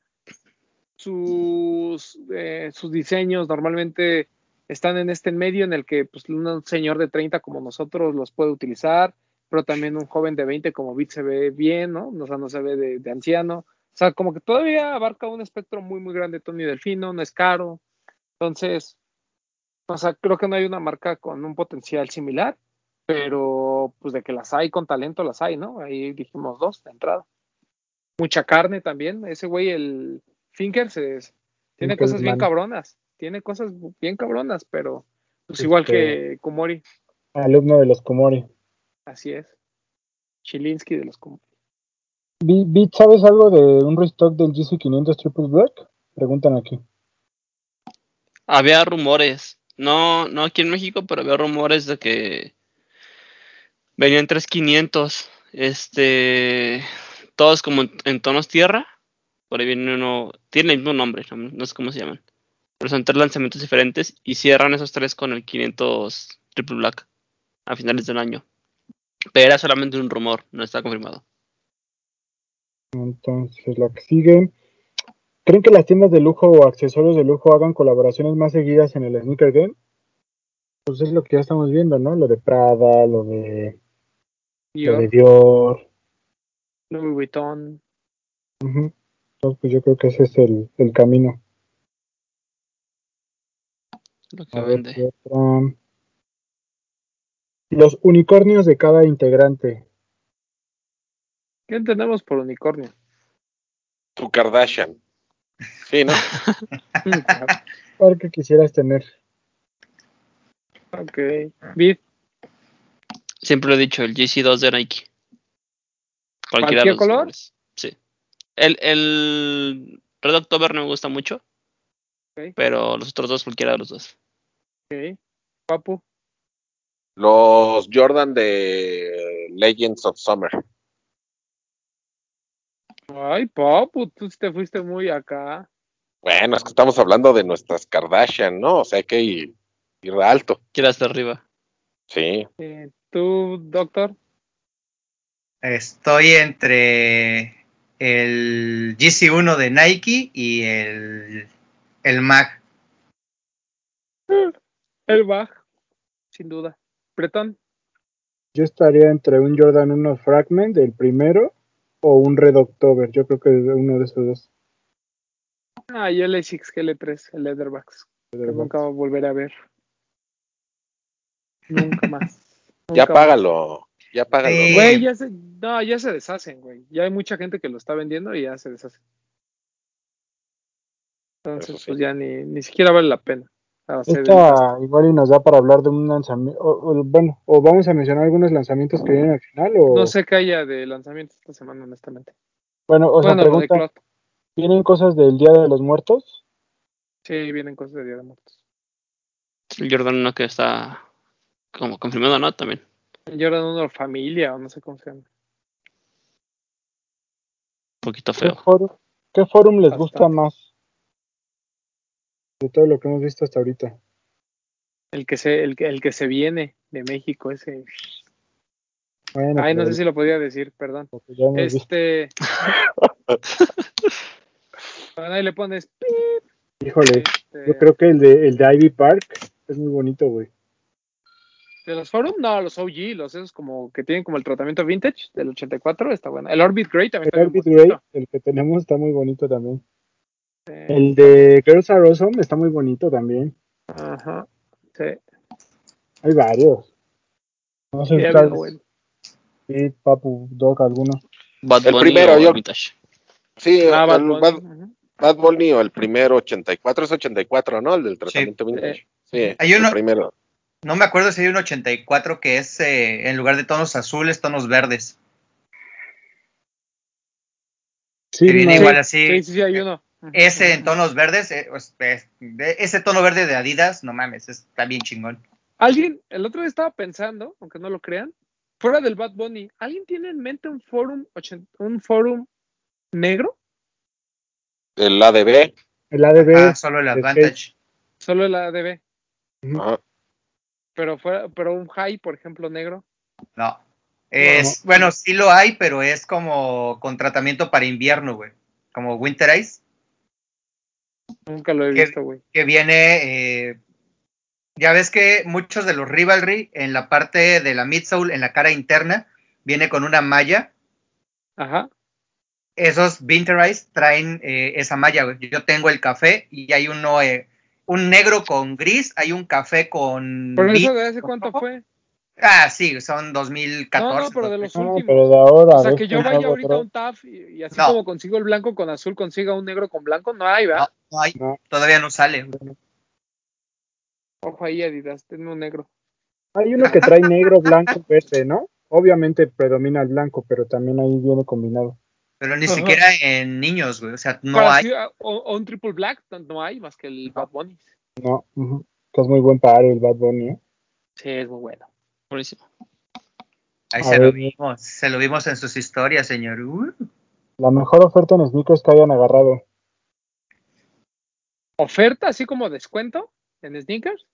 sus, eh, sus diseños normalmente están en este medio en el que pues, un señor de 30 como nosotros los puede utilizar, pero también un joven de 20 como Beat se ve bien, ¿no? O sea, no se ve de, de anciano. O sea, como que todavía abarca un espectro muy, muy grande Tony Delfino, no es caro. Entonces, o sea, creo que no hay una marca con un potencial similar pero pues de que las hay con talento las hay, ¿no? Ahí dijimos dos de entrada. Mucha carne también, ese güey, el Finkers, es, tiene cosas bien cabronas, tiene cosas bien cabronas, pero pues igual Este- que Kumori, Alumno de los Komori. Así es. Chilinsky de los. Vi- vi- ¿Sabes algo de un restock del GC500 Triple Black? Preguntan aquí. Había rumores, no, no aquí en México, pero había rumores de que venían 3500, este, todos como en, en tonos tierra. Por ahí viene uno, tiene el mismo nombre, no, no sé cómo se llaman. Pero son tres lanzamientos diferentes y cierran esos tres con el 500 Triple Black a finales del año. Pero era solamente un rumor, no está confirmado. Entonces, la que sigue. ¿Creen que las tiendas de lujo o accesorios de lujo hagan colaboraciones más seguidas en el sneaker game? Pues es lo que ya estamos viendo, ¿no? Lo de Prada, lo de, lo de Dior, Dior. Louis Vuitton, Ujú. Entonces, pues yo creo que ese es el, el camino. Lo que A vende. Los unicornios de cada integrante. ¿qué entendemos por unicornio? Tu Kardashian. Sí, ¿no? [laughs] ¿Cuál que quisieras tener? ok, Bid, Siempre lo he dicho, el GC2 de Nike. Cualquiera ¿Cualquier de los color? colores. Sí. El, el Red October no me gusta mucho. Ok. Pero los otros dos, cualquiera de los dos. ok, Papu, Los Jordan de Legends of Summer. ay Papu, tú sí te fuiste muy acá. Bueno, es que estamos hablando de nuestras Kardashian, ¿no? O sea, hay que ir, ir alto. Quiero hasta arriba. Sí. Eh, ¿Tú, doctor? Estoy entre el GC1 de Nike y el, el Mag. El Baj, sin duda. Bretón, Yo estaría entre un Jordan 1 Fragment, el primero, o un Red October. Yo creo que uno de esos dos. ah, yo el A6 GL3, el Leatherbacks, que nunca voy a volver a ver. Nunca más. [laughs] Ya Nunca págalo. Ya págalo. Sí. Güey, ya se, no, ya se deshacen, güey. Ya hay mucha gente que lo está vendiendo y ya se deshacen. Entonces, sí. pues ya ni, ni siquiera vale la pena. Esta igual y nos da para hablar de un lanzamiento. O, o, bueno, o vamos a mencionar algunos lanzamientos que vienen al final. O, No sé qué haya de lanzamiento esta semana, honestamente. Bueno, o sea, bueno, pregunta. ¿vienen cosas del Día de los Muertos? Sí, vienen cosas de Día de Muertos. El Jordan 1 que está como confirmado, ¿no? También. El Jordan 1 Familia, o no sé cómo se llama. Un poquito ¿Qué feo. forum, qué forum les gusta más? De todo lo que hemos visto hasta ahorita. El que se, el que, el que se viene de México, ese. Bueno, Ay, no sé si lo podía decir, perdón. Este. Ahí le pones. pip, Híjole, este, yo creo que el de, el de Ivy Park es muy bonito, güey. De los Forum, no, los OG, los esos como que tienen como el tratamiento vintage del 84, está bueno. El Orbit Gray también El está Orbit bonito. el que tenemos está muy bonito también. El de Girls Are Awesome está muy bonito también. Ajá. Sí. Hay varios. No sé Sí, bueno. sí, Papu, Dog, alguno. Bad El Bunny primero, yo- Vintage. Sí, Ah, Bad el Bunny, Bad. Bad Bunny o el primero 84 es 84, ¿no? El del tratamiento Sí. vintage. Sí, Hay uno- el primero. No me acuerdo si hay un 84 que es eh, en lugar de tonos azules, tonos verdes. Sí, Que viene no, igual así. Sí, sí, sí, hay uno. Ese en tonos verdes, eh, pues, ese tono verde de Adidas, no mames, está bien chingón. Alguien, el otro día estaba pensando, aunque no lo crean, fuera del Bad Bunny, ¿alguien tiene en mente un forum, un forum negro? El ADB. el ADB. Ah, solo el Advantage. Solo el ADB, Ajá. pero fuera, pero un high, por ejemplo, negro. No. Es, bueno, sí lo hay, pero es como con tratamiento para invierno, güey. Como Winter Ice, Nunca lo he ¿Qué? visto, güey. que viene. eh, ya ves que muchos de los Rivalry en la parte de la midsole, en la cara interna, viene con una malla. Ajá. Esos Winter Ice traen eh, esa malla, güey. Yo tengo el café y hay uno, eh, un negro con gris, hay un café con. ¿Por eso de hace cuánto fue? Ah, sí, son 2014. No, no, pero de los Ah, últimos. pero de ahora. O sea, ¿ves que yo un vaya ahorita a un TAF y, y así No. como consigo el blanco con azul, consiga un negro con blanco, no hay, ¿verdad? No, no hay, No. todavía no sale. Ojo ahí, Adidas, tenme un negro. Hay uno que trae negro, blanco, [laughs] verde, ¿no? Obviamente predomina el blanco, pero también ahí viene combinado. Pero ni Ajá. siquiera en niños, güey. O sea, no hay. sí, o, o un triple black, no- hay más que el Bad Bunny. No, que es muy buen par el Bad Bunny. ¿eh? Sí, es muy bueno. Buenísimo. Ahí se lo vimos. Se lo vimos en sus historias, señor. Uh. La mejor oferta en sneakers que hayan agarrado. ¿Oferta así como descuento en sneakers?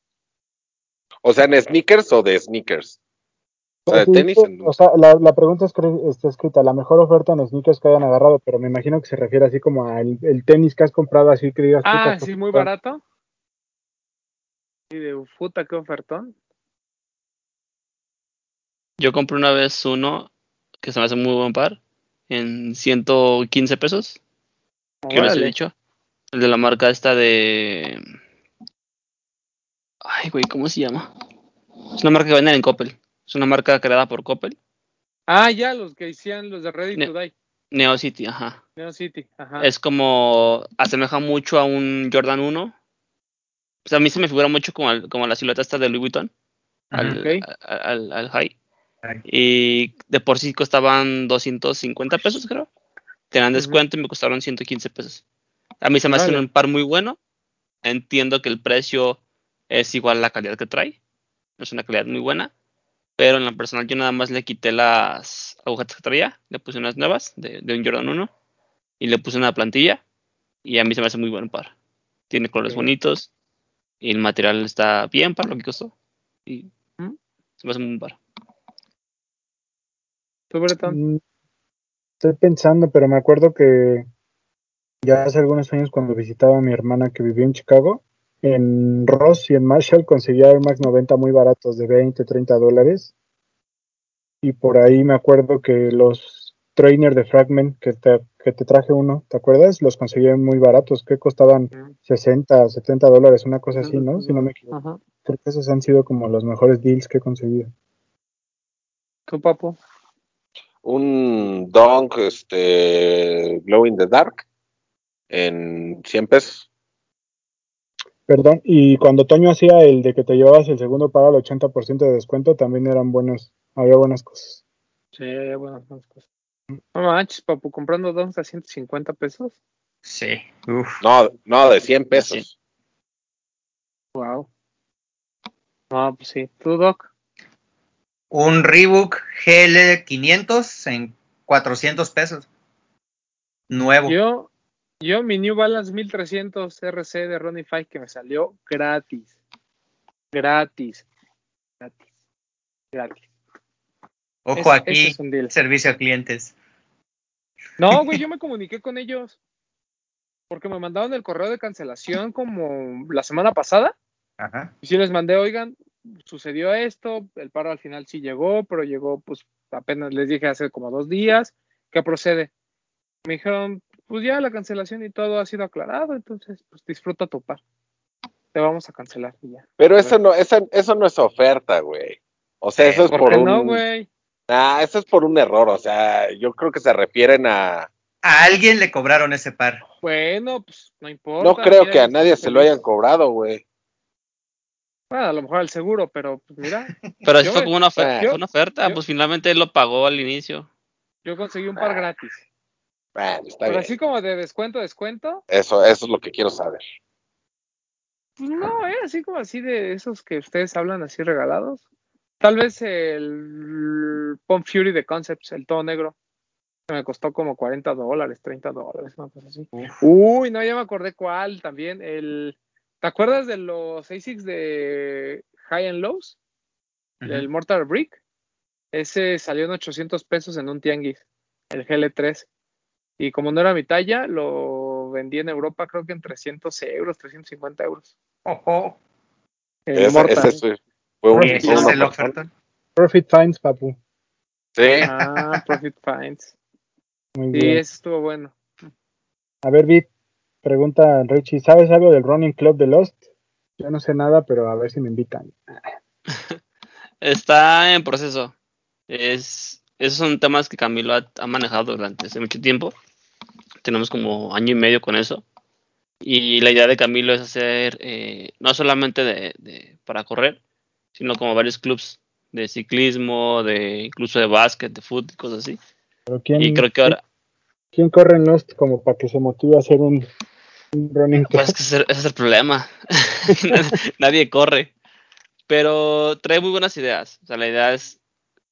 O sea, en sneakers o de sneakers. O sea, de tenis. en- o sea, la, la pregunta es está escrita, la mejor oferta en sneakers que hayan agarrado, pero me imagino que se refiere así como al el tenis que has comprado, así que digas. Ah, sí, muy barato. Y de puta, qué ofertón. Yo compré una vez uno que se me hace muy buen par en 115 pesos. Que les he dicho. El de la marca esta de. Ay, güey, ¿cómo se llama? Es una marca que venden en Coppel. Es una marca creada por Coppel. Ah, ya, los que hicieron los de Ready Ne- to Die. Neo City, ajá. Neo City. Ajá. Es como. Asemeja mucho a un Jordan 1. Pues a mí se me figura mucho como, al- como la silueta esta de Louis Vuitton. Al, al- al high. Y de por sí costaban 250 pesos, creo. Tenían descuento y me costaron 115 pesos. A mí se me hace un par muy bueno. Entiendo que el precio es igual a la calidad que trae. Es una calidad muy buena. Pero en la personal yo nada más le quité las agujetas que traía. Le puse unas nuevas de, de un Jordan 1. Y le puse una plantilla. Y a mí se me hace muy buen par. Tiene colores bonitos. Y el material está bien para lo que costó. Y Ujú. se me hace muy buen par. ¿Tú, Bretón? Mm, Estoy pensando, pero me acuerdo que ya hace algunos años cuando visitaba a mi hermana que vivía en Chicago, en Ross y en Marshall conseguía Air Max 90 muy baratos, de 20, 30 dólares. Y por ahí me acuerdo que los trainer de Fragment, que te, que te traje uno, ¿te acuerdas? Los conseguía muy baratos, que costaban Ujú. 60, 70 dólares, una cosa así, ¿no? Si no me equivoco. Ajá. Creo que esos han sido como los mejores deals que he conseguido. ¿Tú, papo? Un Dunk este, Glow in the Dark en 100 pesos. Perdón, y cuando Toño hacía el de que te llevabas el segundo para el 80% de descuento, también eran buenos, había buenas cosas. Sí, bueno, buenas cosas. No manches, papu, comprando dos a 150 pesos. Sí. Uf. No, no, de 100 pesos. Wow. No, pues sí. ¿Tú, Doc? Un Reebok GL500 en 400 pesos. Nuevo. Yo, yo mi New Balance 1300 RC de Ronnie Five que me salió gratis. Gratis. Gratis. Gratis. Ojo aquí, es servicio a clientes. No, [laughs] güey, yo me comuniqué con ellos. Porque me mandaron el correo de cancelación como la semana pasada. Ajá. Y sí les mandé, oigan, sucedió esto, el paro al final sí llegó, pero llegó pues apenas les dije hace como dos días, ¿qué procede? Me dijeron, pues ya la cancelación y todo ha sido aclarado, entonces pues disfruta tu par. Te vamos a cancelar y ya. Pero eso no, esa- eso no es oferta, güey. O sea, eso es ¿Por por qué un. no, güey? Ah, eso es por un error. O sea, yo creo que se refieren a. A alguien le cobraron ese par. Bueno, pues no importa. No creo mira, que a nadie se lo hayan cobrado, güey. Bueno, a lo mejor al seguro, pero pues mira, [laughs] Pero eso fue como una, ofer- yo- fue una oferta, yo- pues finalmente él lo pagó al inicio. yo conseguí un par gratis. Bueno, está Pero bien. así como de descuento, descuento, Eso, eso es lo que quiero saber. Pues no, ¿eh? así como así de esos que ustedes hablan así regalados. Tal vez el Pump Fury de Concepts, el todo negro, que me costó como 40 dólares, 30 dólares, una cosa así. Uy, no, ya me acordé cuál también. El, ¿Te acuerdas de los ASICs de High and Lows? El Mortar Brick. Ese salió en 800 pesos en un tianguis, el GL3. Y como no era mi talla, lo vendí en Europa creo que en 300 euros, 350 euros. Ojo. El Ese, Mortar. ese fue, fue un, persona. ofertón. Profit Finds, papu. Sí, Ah, Profit Finds. Muy Sí, bien. ese estuvo bueno. A ver, Vic, pregunta Richie, ¿sabes algo del Running Club de Lost? Yo no sé nada, pero a ver si me invitan. [laughs] Está en proceso. Es, esos son temas que Camilo ha, ha manejado durante hace mucho tiempo. Tenemos como año y medio con eso. Y la idea de Camilo es hacer, eh, no solamente de, de- para correr, sino como varios clubs de ciclismo, de incluso de básquet, de fútbol, cosas así. Pero ¿quién, Y creo que ahora, ¿quién corre en Lost como para que se motive a hacer un? Pues es que ese, ese es el problema. [laughs] [laughs] Nadie corre. Pero trae muy buenas ideas. O sea, la idea es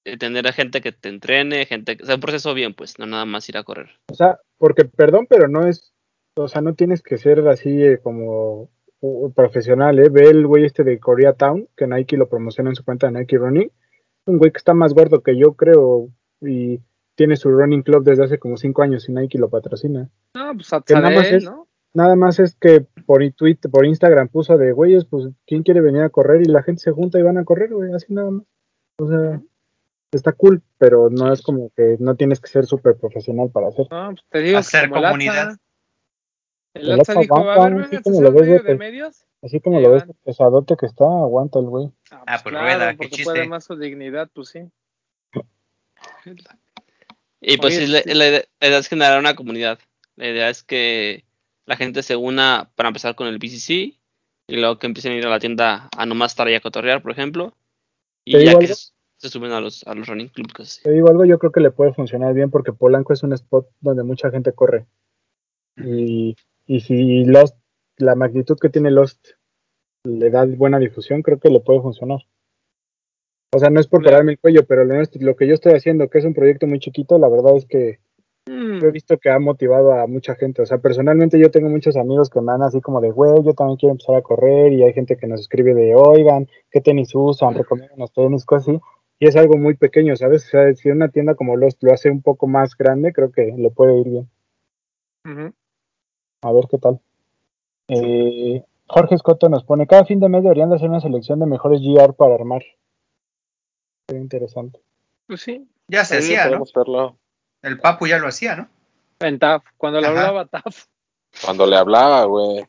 eh, tener a gente que te entrene, gente, o sea, un proceso bien, pues, no nada más ir a correr. O sea, porque, perdón, pero no es, o sea, no tienes que ser así eh, como uh, profesional, ¿eh? Ve el güey este de Koreatown, que Nike lo promociona en su cuenta de Nike Running. Un güey que está más gordo que yo, creo, y tiene su running club desde hace como cinco años y Nike lo patrocina. No, pues Que nada más es- ¿no? Nada más es que por tweet, por Instagram puso de güeyes, pues, ¿quién quiere venir a correr? Y la gente se junta y van a correr, güey, así nada más. O sea, está cool, pero no es como que no tienes que ser súper profesional para hacer. No, pues te digo, Hacer como comunidad. El Atza dijo, a aguanta, ver, ¿no? vengan Así como lo ves, de vete. medios. Así como lo ves, van. pesadote que está, aguanta el güey. Ah, por rueda, qué chiste. puede más su dignidad, pues sí. Y pues Oye, sí, la, sí. la idea la idea es generar una comunidad. La idea es que la gente se una para empezar con el BCC y luego que empiecen a ir a la tienda a nomás estar ahí a cotorrear, por ejemplo. Y ¿Te ya que se, se suben a los, a los running clubs. así. Te digo algo, yo creo que le puede funcionar bien porque Polanco es un spot donde mucha gente corre. Y, y si Lost, la magnitud que tiene Lost le da buena difusión, creo que le puede funcionar. O sea, no es por pararme el cuello, pero lo que yo estoy haciendo, que es un proyecto muy chiquito, la verdad es que Mm, yo he visto que ha motivado a mucha gente. O sea, personalmente yo tengo muchos amigos que me dan así como de, güey, yo también quiero empezar a correr. Y hay gente que nos escribe de, oigan, ¿qué tenis usan? Recomiendan los tenis, cosas así. Y es algo muy pequeño, ¿sabes? O sea, si una tienda como Lost lo hace un poco más grande, creo que le puede ir bien. A ver qué tal. Eh, Jorge Escoto nos pone, cada fin de mes deberían de hacer una selección de mejores GR para armar. Sería interesante. Pues sí, Ya se hacía, ¿no? podemos verlo. El Papu ya lo hacía, ¿no? en TAF, cuando le Ajá. hablaba TAF. Cuando le hablaba, güey.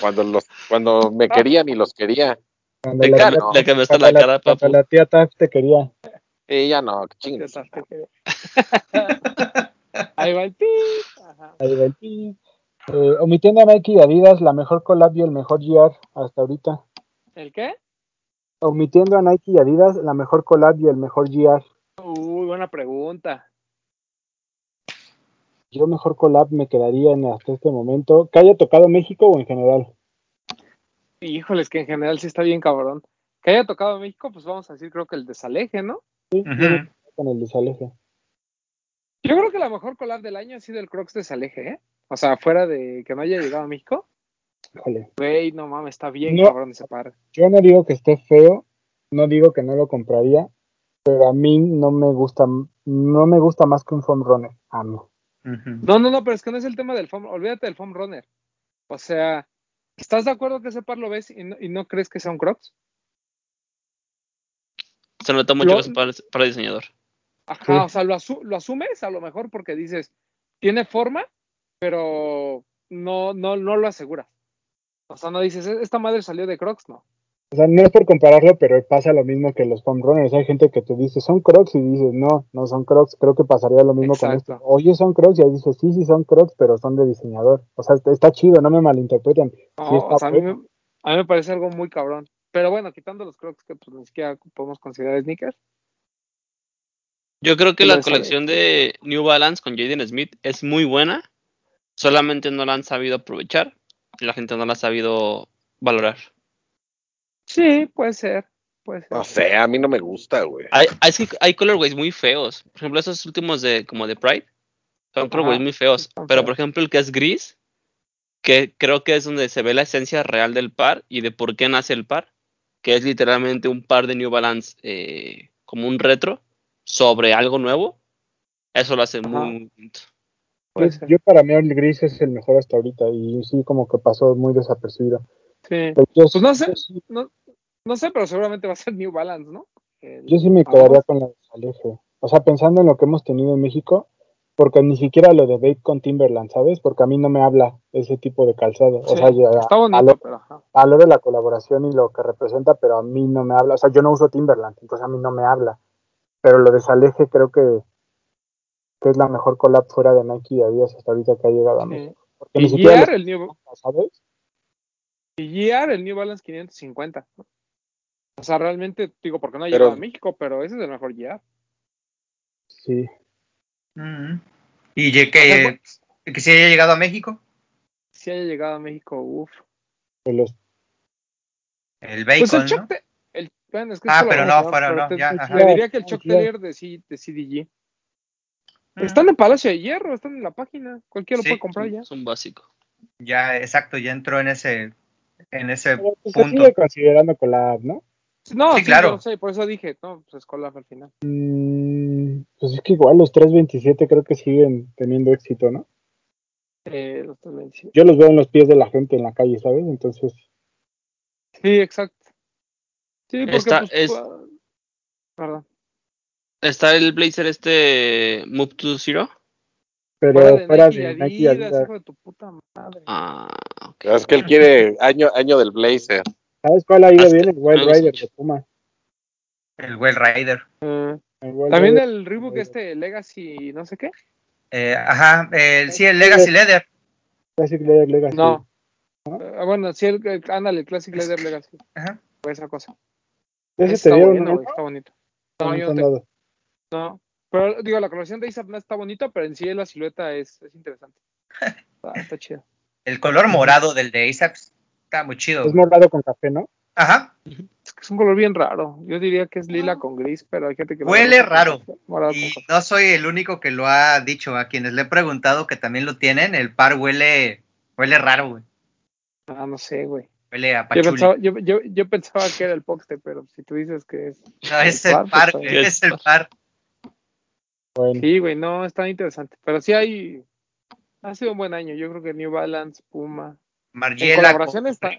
Cuando los, cuando me querían y los quería. Cuando la, ca- tía- no. te cambiaste cuando la la- cara, cuando papu. la tía Taf te quería. Y ya no, que- [laughs] Ahí va el pi. Ajá. Ahí va el pi. Eh, omitiendo a Nike y Adidas, la mejor collab y el mejor GR hasta ahorita. ¿El qué? Omitiendo a Nike y Adidas, la mejor collab y el mejor GR. Uy, buena pregunta. Yo mejor collab me quedaría en hasta este momento. ¿Que haya tocado México o en general? Híjoles, que en general sí está bien cabrón. Que haya tocado México, pues vamos a decir, creo que el desaleje, ¿no? Ujú. Con el desaleje. Yo creo que la mejor collab del año ha sido el Crocs desaleje, ¿eh? O sea, fuera de que no haya llegado a México. Híjole. Güey, no mames, está bien No. cabrón ese par. Yo no digo que esté feo, no digo que no lo compraría, pero a mí no me gusta, no me gusta más que un foam runner, a mí. No, no, no, pero es que no es el tema del foam, olvídate del foam runner. O sea, ¿estás de acuerdo que ese par lo ves y no, y no crees que sea un Crocs? Se nota mucho Lo- para, para diseñador. Ajá, Sí. o sea, lo, asu- lo asumes a lo mejor porque dices, tiene forma, pero no, no, no lo aseguras. O sea, no dices, "E- esta madre salió de Crocs, no. O sea, no es por compararlo, pero pasa lo mismo que los foam runners. Hay gente que te dice, son crocs, y dices, no, no son crocs. Creo que pasaría lo mismo con esto. Oye, son crocs, y ahí dices, sí, sí, son crocs, pero son de diseñador. O sea, está, chido, no me malinterpreten. No, Sí está o sea, a mí, me, a mí me parece algo muy cabrón. Pero bueno, quitando los Crocs que pues ni siquiera podemos considerar sneakers. Yo creo que la sabe. colección de New Balance con Jaden Smith es muy buena. Solamente no la han sabido aprovechar. Y la gente no la ha sabido valorar. Sí, puede ser. Puede ser. No sé, a mí no me gusta, güey. Hay, hay, colorways muy feos. Por ejemplo, esos últimos de como de Pride. Son colorways muy feos. Pero por ejemplo el que es gris. Que creo que es donde se ve la esencia real del par. Y de por qué nace el par. Que es literalmente un par de New Balance. eh, como un retro. Sobre algo nuevo. Eso lo hace Ajá. muy bonito. Puede Yo, para mí el gris es el mejor hasta ahorita, y sí, como que pasó muy desapercibido. Sí. Yo, Pues no sé. yo sí, No, no sé, pero seguramente va a ser New Balance, ¿no? El- yo sí me quedaría con la de Aleje. O sea, pensando en lo que hemos tenido en México, porque ni siquiera lo de Babe con Timberland, ¿sabes? Porque a mí no me habla ese tipo de calzado. O Sí, sea, ya, está bonito, valoro, pero ajá. valoro la colaboración y lo que representa, pero a mí no me habla. O sea, yo no uso Timberland, entonces a mí no me habla. Pero lo de Saleje creo que, que es la mejor collab fuera de Nike y Adidas hasta ahorita que ha llegado a Sí. México. Porque Y ni siquiera Gear, les- el New, ¿sabes? y Gear, el New Balance 550. O sea, realmente, digo, porque no ha Pero- llegado a México, pero ese es el mejor Gear. Sí. Ujú. Y que, que si haya llegado a México, Si haya llegado a México, uff. los el Pues bacon, el Chuck ¿no? Te- el, bueno, es que es Ah, pero no, fuera, no, te, ya, te ajá. diría que el Chuck. Taylor de, C- de CDG. Ujú. Están en Palacio de Hierro, están en la página. Cualquiera lo puede comprar ya. Es un básico. Ya, exacto, ya entró en ese, en ese Pero, pues, se punto. sigue considerando collab, ¿no? No, Sí, sí, claro. yo sé, por eso dije, no, pues es collab al final. Mm, pues es que igual los 327 creo que siguen teniendo éxito, ¿no? Eh, los 327. Yo los veo en los pies de la gente en la calle, ¿sabes? Entonces, Sí, exacto. Sí, porque Esta pues, es- pu- Perdón. Está el blazer este Move to Zero. pero Fuera de Nike y de Nike y Adidas, Adidas, hijo de tu puta madre. Ah, ok. Es que él quiere año, año del Blazer. ¿Sabes cuál ha ido bien? El Wild Rider de Puma. El Well Rider. El Wild también Rider- el Reebok este Legacy, no sé qué. Eh, ajá, el, sí, el Legacy Leather. Classic Leather Legacy. No. ¿No? Eh, bueno, sí, el, el- ándale, el Classic Leather Legacy. Ajá. Fue esa cosa. ¿Ese Está te dieron uno? güey, está bonito. ¿O No, no yo no? No. Pero digo, la colección de ASAP no está bonita, pero en sí la silueta es, es interesante. [laughs] Está, está chida. El color morado del de ASAP está muy chido. Es morado con café, ¿no? Ajá. Es que es un color bien raro. Yo diría que es lila con gris, pero hay gente que lo Huele raro. Y no soy el único que lo ha dicho. A quienes le he preguntado que también lo tienen, el par huele, huele raro, güey. Ah, no sé, güey. Huele a Yo pensaba, yo, yo, yo pensaba que era el Poxte, pero si tú dices que es. [laughs] No, es el el par, par, pues, güey. Es el par. Bueno, Sí, güey, no, está interesante. Pero sí hay. Ha sido un buen año. Yo creo que New Balance, Puma. En Margiela. colaboraciones está.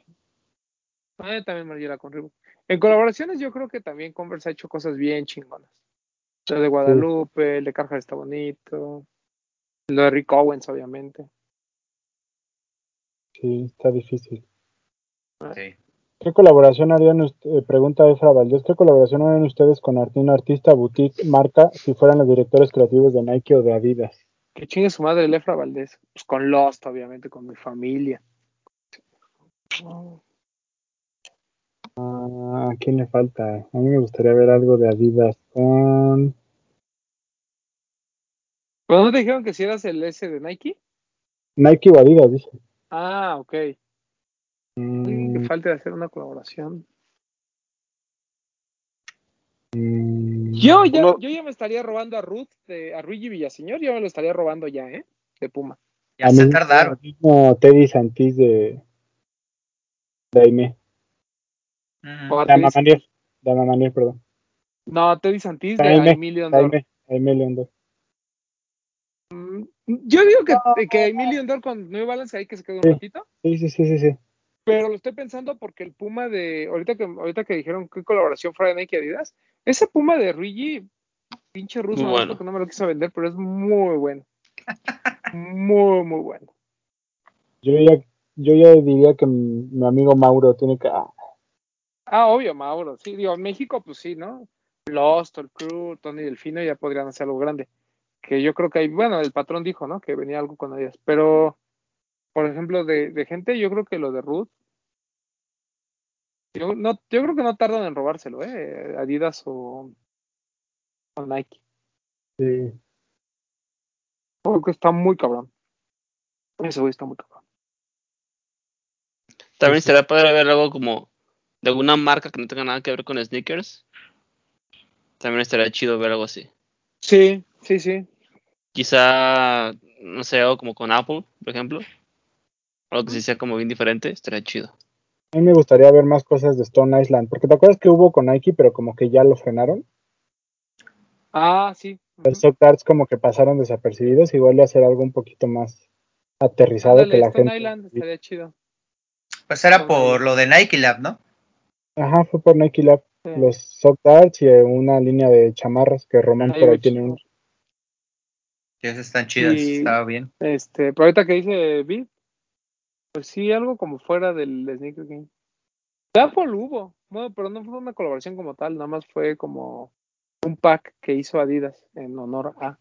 Ah, también Margiela con Reebok. En colaboraciones yo creo que también Converse ha hecho cosas bien chingonas. Lo de Guadalupe, el de Carhartt está bonito. Lo de Rick Owens, obviamente. sí, está difícil. Sí. ¿Qué colaboración harían, ust- eh, pregunta Efra Valdés, ¿qué colaboración harían ustedes con un artista, boutique, marca, si fueran los directores creativos de Nike o de Adidas? Que chingue su madre Lefra Valdés. Pues con Lost, obviamente, con mi familia. Ah, ¿A quién le falta? A mí me gustaría ver algo de Adidas con... ¿Pero no te dijeron que si eras el S de Nike? Nike o Adidas, dice. Ah, ok. Mm, Que falta de hacer una colaboración. mm, Yo ya, yo ya me estaría robando a Ruth, de, a Luigi Villaseñor, yo me lo estaría robando ya, ¿eh? De Puma. Ya a se mí- tardaron. mismo Teddy Santis de... de Aimé. Ujú. O a De Teddy Amamanier, de Amamanier, perdón. No, Teddy Santis de. Jaime, Jaime León. Mm, Yo digo que, que Emilio Ondor con New Balance ahí que se quedó un ratito. Sí, sí, sí, sí, sí. Pero lo estoy pensando porque el Puma de. Ahorita que ahorita que dijeron que colaboración fuera de Nike y Adidas. Ese Puma de Rigi, pinche ruso, no bueno. porque no me lo quiso vender, pero es muy bueno. [laughs] Muy, muy bueno. Yo ya, yo ya diría que mi, mi amigo Mauro tiene que. ah, Ah, obvio, Mauro. Sí, digo, México, pues sí, ¿no? Lost, el Crew, Tony Delfino ya podrían hacer algo grande. Que yo creo que hay, bueno, el patrón dijo, ¿no? Que venía algo con Adidas. Pero, por ejemplo, de, de gente, yo creo que lo de Ruth. Yo, no, yo creo que no tardan en robárselo, ¿eh? Adidas o, o Nike. sí. Porque está muy cabrón. Ese güey está muy cabrón. También estaría padre ver algo como de alguna marca que no tenga nada que ver con sneakers. También estaría chido ver algo así. Sí, sí, sí. Quizá, no sé, algo como con Apple, por ejemplo. Algo que sí sea como bien diferente, estaría chido. A mí me gustaría ver más cosas de Stone Island. Porque te acuerdas que hubo con Nike, pero como que ya lo frenaron. Ah, sí. Los soft darts como que pasaron desapercibidos. Igual de hacer algo un poquito más aterrizado que la Stone gente. Island estaría chido. Pues era por lo de Nike Lab, ¿no? Ajá, fue por Nike Lab. Sí. Los soft darts y eh, una línea de chamarras que Román por ahí tiene un. Que esas están chidas, Y- estaba bien. Este, pero ahorita que dice Beat, pues sí, algo como fuera del Sneaker Game. De Apple hubo, bueno, pero no fue una colaboración como tal, nada más fue como un pack que hizo Adidas en honor a.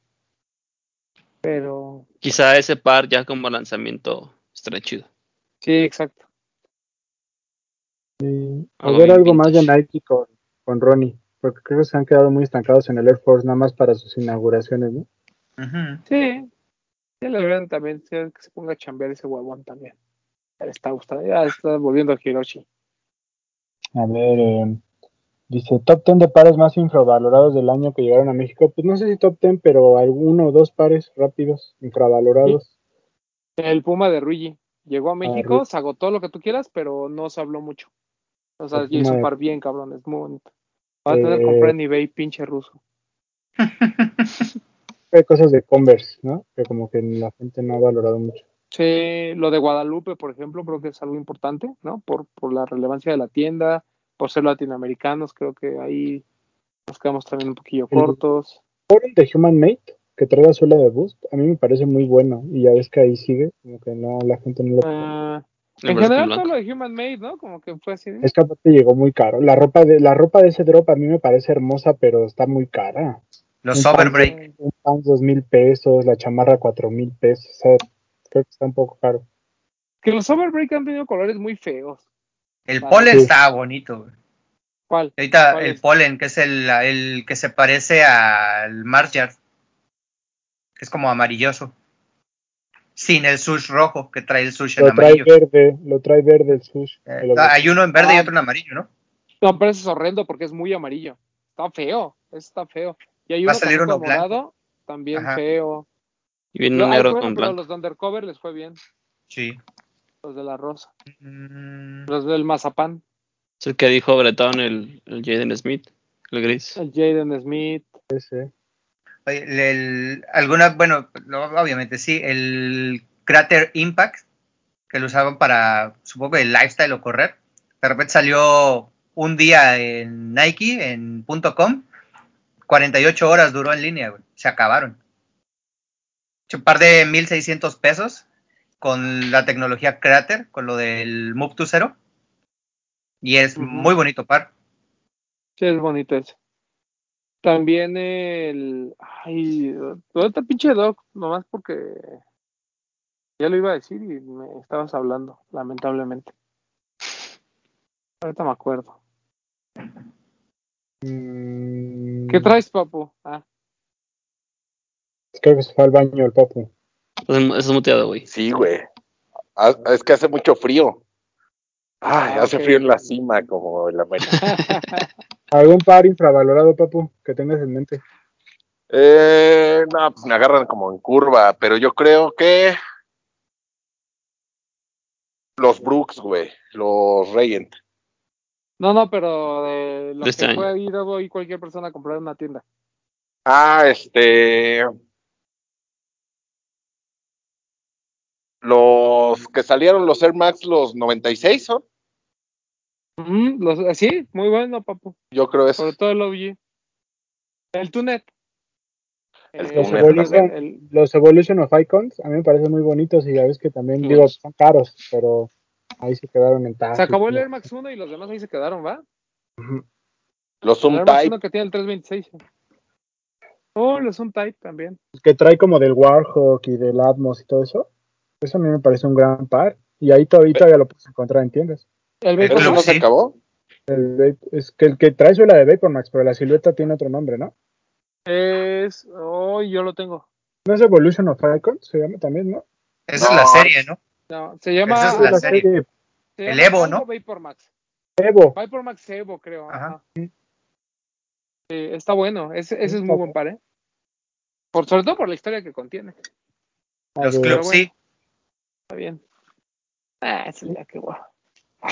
Pero Quizá ese par ya como lanzamiento estaría chido. sí, exacto. Sí, Algo ver algo más de. Nike con, con Ronnie, porque creo que se han quedado muy estancados en el Air Force nada más para sus inauguraciones. Sí, sí, le vean también, sí, que se ponga a chambear ese huevón también. Ya le está gustando, ya está volviendo a Hiroshi. A ver, eh, dice top 10 de pares más infravalorados del año que llegaron a México. Pues no sé si top 10, pero alguno o dos pares rápidos infravalorados. El Puma de Ruigi llegó a México, Ru- se agotó lo que tú quieras, pero no se habló mucho. O sea, El y es Puma un de- par bien cabrón, es muy bonito. Va a tener que Eh, comprar en eBay, pinche ruso. [laughs] Hay cosas de Converse, ¿no? Que como que la gente no ha valorado mucho. Sí, lo de Guadalupe, por ejemplo, creo que es algo importante, ¿no? Por, por la relevancia de la tienda, por ser latinoamericanos, creo que ahí nos quedamos también un poquillo El- cortos. Forum de Human Mate, que trae la suela de Boost, a mí me parece muy bueno. Y ya ves que ahí sigue, como que no, la gente no lo... Ah, en general, todo lo de Human Made, ¿no? Como que fue así. de- Es que aparte llegó muy caro. La ropa de la ropa de ese drop a mí me parece hermosa, pero está muy cara. Los Un Overbreak. Un pants dos mil pesos, la chamarra cuatro mil pesos. O sea, creo que está un poco caro. Que los Overbreak han tenido colores muy feos. El Ah, polen sí. estaba bonito, güey. ¿Cuál? Ahorita ¿Cuál el es? polen, que es el, el que se parece al Mars Yard, que es como amarilloso. Sin el sush rojo, que trae el sush en Lo trae amarillo. verde, lo trae verde el sush. Eh, hay uno en verde y Ah. otro en amarillo, ¿no? No, pero ese es horrendo porque es muy amarillo. Está feo, ese está feo. Y hay Va a uno salir uno blanco. morado, también Ajá. feo. Y viene No, negro con pero blanco. los de Undercover les fue bien, Sí. los de la rosa. Mm, Los del Mazapán, Es el que dijo Breton, el, el Jaden Smith, el gris. el Jaden Smith. ese. El, el- alguna, bueno, obviamente sí, el Crater Impact, que lo usaban para, supongo el lifestyle o correr. De repente salió un día en Nike, en .com, 48 horas duró en línea, güey. Se acabaron. Un par de 1600 pesos con la tecnología Crater, con lo del Move to Zero. Y es muy bonito par. Sí, es bonito ese. También el. Ay, ¿dónde está el pinche Doc? Nomás porque. Ya lo iba a decir y me estabas hablando, lamentablemente. Ahorita me acuerdo. Mm, ¿Qué traes, papu? Ah, Creo que se fue al baño el papu. Eso es- eso es muteado, güey. Sí, güey. Ah, Es que hace mucho frío. Ay, Ah, hace ok. frío en la cima, como en la América. [laughs] ¿Algún par infravalorado, papu, que tengas en mente? Eh, no, pues me agarran como en curva, pero yo creo que los Brooks, güey, los Regent. No, no, pero de lo De este que año. puede ir hoy cualquier persona a comprar en una tienda. Ah, este. Los que salieron los Air Max, los 96 son. Los- sí, muy bueno, papu. Yo creo eso. Sobre todo el OG. El Tunet. El Eh, Los, Tunet. Evolution, el- los Evolution of Icons a mí me parecen muy bonitos y ya ves que también, Sí. digo, son caros, pero ahí se quedaron en taxi. se acabó el Air Max 1 y los demás ahí se quedaron, ¿va? Los El Zoom Air Max Type. 1 que tiene el 326. Oh, los Zoom Type también. Que trae como del Warhawk y del Atmos y todo eso. Eso a mí me parece un gran par. Y ahí todavía, todavía lo puedes encontrar en tiendas. El ¿Pero Vapor no se sí. acabó? El Vape- es que el que trae suela de Vapormax, pero la silueta tiene otro nombre, ¿no? es. Oh, yo lo tengo. ¿No es Evolution of Icons? Se llama también, ¿no? Esa es la serie, ¿no? No, se llama. Esa es Ah, la serie. se el Evo, ¿no? Vapor Max. Evo. Vapor Max Evo, creo. Ajá. Ajá. Sí, está bueno. Ese, ese es muy buen par, ¿eh? Por, sobre todo por la historia que contiene. Los ver, clubs, bueno. sí. Está bien. Ah, ese ya que guau.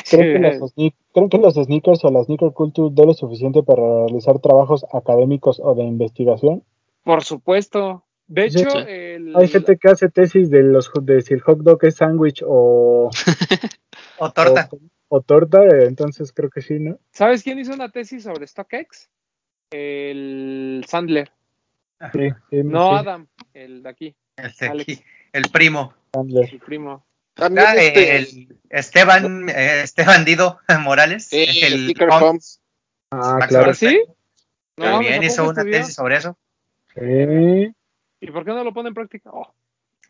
¿Creen que, los sneak- ¿Creen que los sneakers o la sneaker culture dé lo suficiente para realizar trabajos académicos o de investigación? Por supuesto. De hecho, Sí. el, Hay gente que hace tesis de los de si el hot dog es sándwich o, [laughs] O torta. o, o torta, entonces creo que sí, ¿no? ¿sabes quién hizo una tesis sobre StockX? El Sandler. Sí, sí, No sí, Adam, el de aquí, El, de Alex. aquí, el primo. El primo. También Ah, este. el Esteban, eh, Esteban Dido [laughs] Morales. Sí, el. Pumps. Ah, Max claro. ¿Ah, sí? No, También mames, ¿a hizo una tesis sobre eso. Sí. ¿Y por qué no lo pone en práctica? Oh.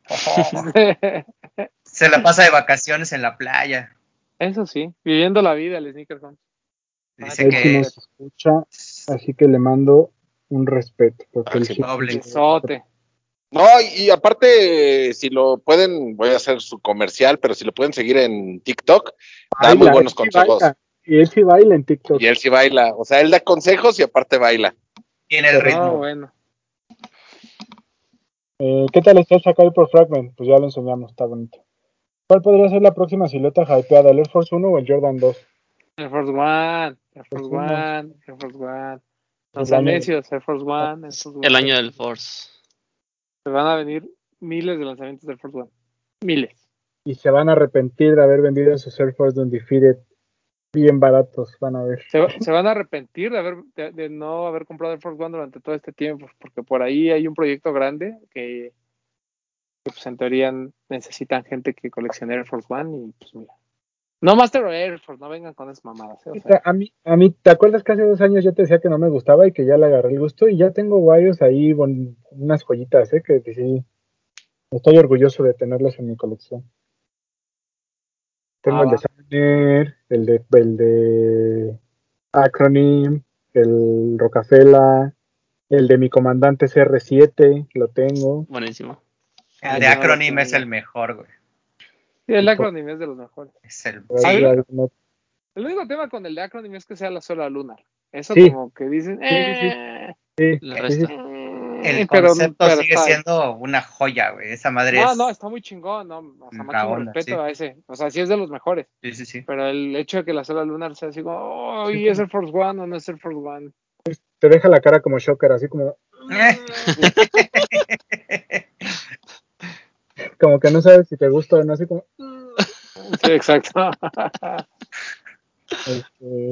[laughs] Se la pasa de vacaciones en la playa. Eso sí, viviendo la vida, el Sneaker. Dice Ah, que escucha, así que le mando un respeto. Porque sí- doble. Besote. No, y, aparte, si lo pueden, voy a hacer su comercial, pero si lo pueden seguir en TikTok, da muy Baila, buenos consejos. baila, Y él sí baila en TikTok. Y él sí baila. O sea, él da consejos y aparte baila. tiene el Ah, ritmo. bueno. Eh, ¿Qué tal está el Sakai por Fragment? Pues ya lo enseñamos, está bonito. ¿Cuál podría ser la próxima silueta hypeada? ¿El Air Force 1 o el Jordan 2? Air Force One, Air Force Pues uno. One, Air Force One. Los El Air Force One, Air Force One. El año del Force. Se van a venir miles de lanzamientos de Air Force One. Miles. Y se van a arrepentir de haber vendido sus Air Force Undefeated bien baratos, van a ver. Se, va- se van a arrepentir de, haber, de, de no haber comprado Air Force One durante todo este tiempo, porque por ahí hay un proyecto grande que, que, pues en teoría necesitan gente que coleccione Air Force One y pues mira. No Master of Air Force, no vengan con esas mamadas. ¿eh? O sea, A mí, a mí, ¿te acuerdas que hace dos años yo te decía que no me gustaba y que ya le agarré el gusto? Y ya tengo varios ahí, bon- unas joyitas, ¿eh? Que, que sí, estoy orgulloso de tenerlas en mi colección. Tengo Ah, el de. Sumner, el de, el de Acronym, el Rocafela, el de mi comandante CR7, lo tengo. Buenísimo. El de Acronym es el mejor, güey. Sí, el Acronym es de los mejores. Es el. Sí. El único tema con el de Acronym es que sea la sola lunar. Eso Sí. como que dicen, eh, sí. El concepto pero sigue está- siendo una joya, güey. Esa madre No, es. no, está muy chingón, no, o sea, máximo onda, respeto sí. a ese. O sea, sí es de los mejores. Sí, sí, sí. Pero el hecho de que la sola lunar sea así como, oh, Sí, ¿y es el Force One o no es el Force One? Te deja la cara como shocker, así como, [laughs] [laughs] como que no sabes si te gusta o no, así como, Sí, exacto. este,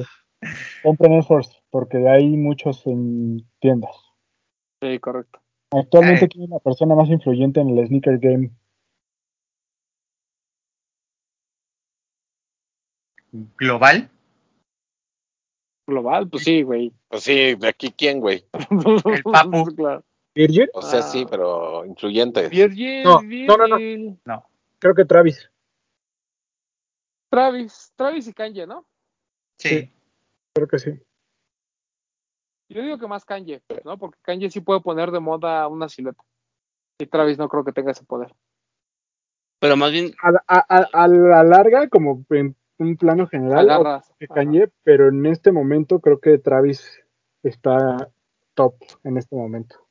compren Air Force, porque hay muchos en tiendas. sí, correcto. Actualmente, Eh. ¿quién es la persona más influyente en el sneaker game? Global. Global, pues sí, güey. Pues sí, de aquí quién, güey. El Papu. [laughs] claro. ¿Virgil? O sea, Ah. sí, pero influyentes. Virgil, No, no, no, no. Creo que Travis. Travis, Travis y Kanye, ¿no? Sí. Sí. Creo que sí. Yo digo que más Kanye, ¿no? Porque Kanye sí puede poner de moda una silueta. Y Travis no creo que tenga ese poder. Pero más bien, A, la- a- a- a la larga, como en un plano general, Agarras. que Ajá. Kanye, pero en este momento creo que Travis está top en este momento.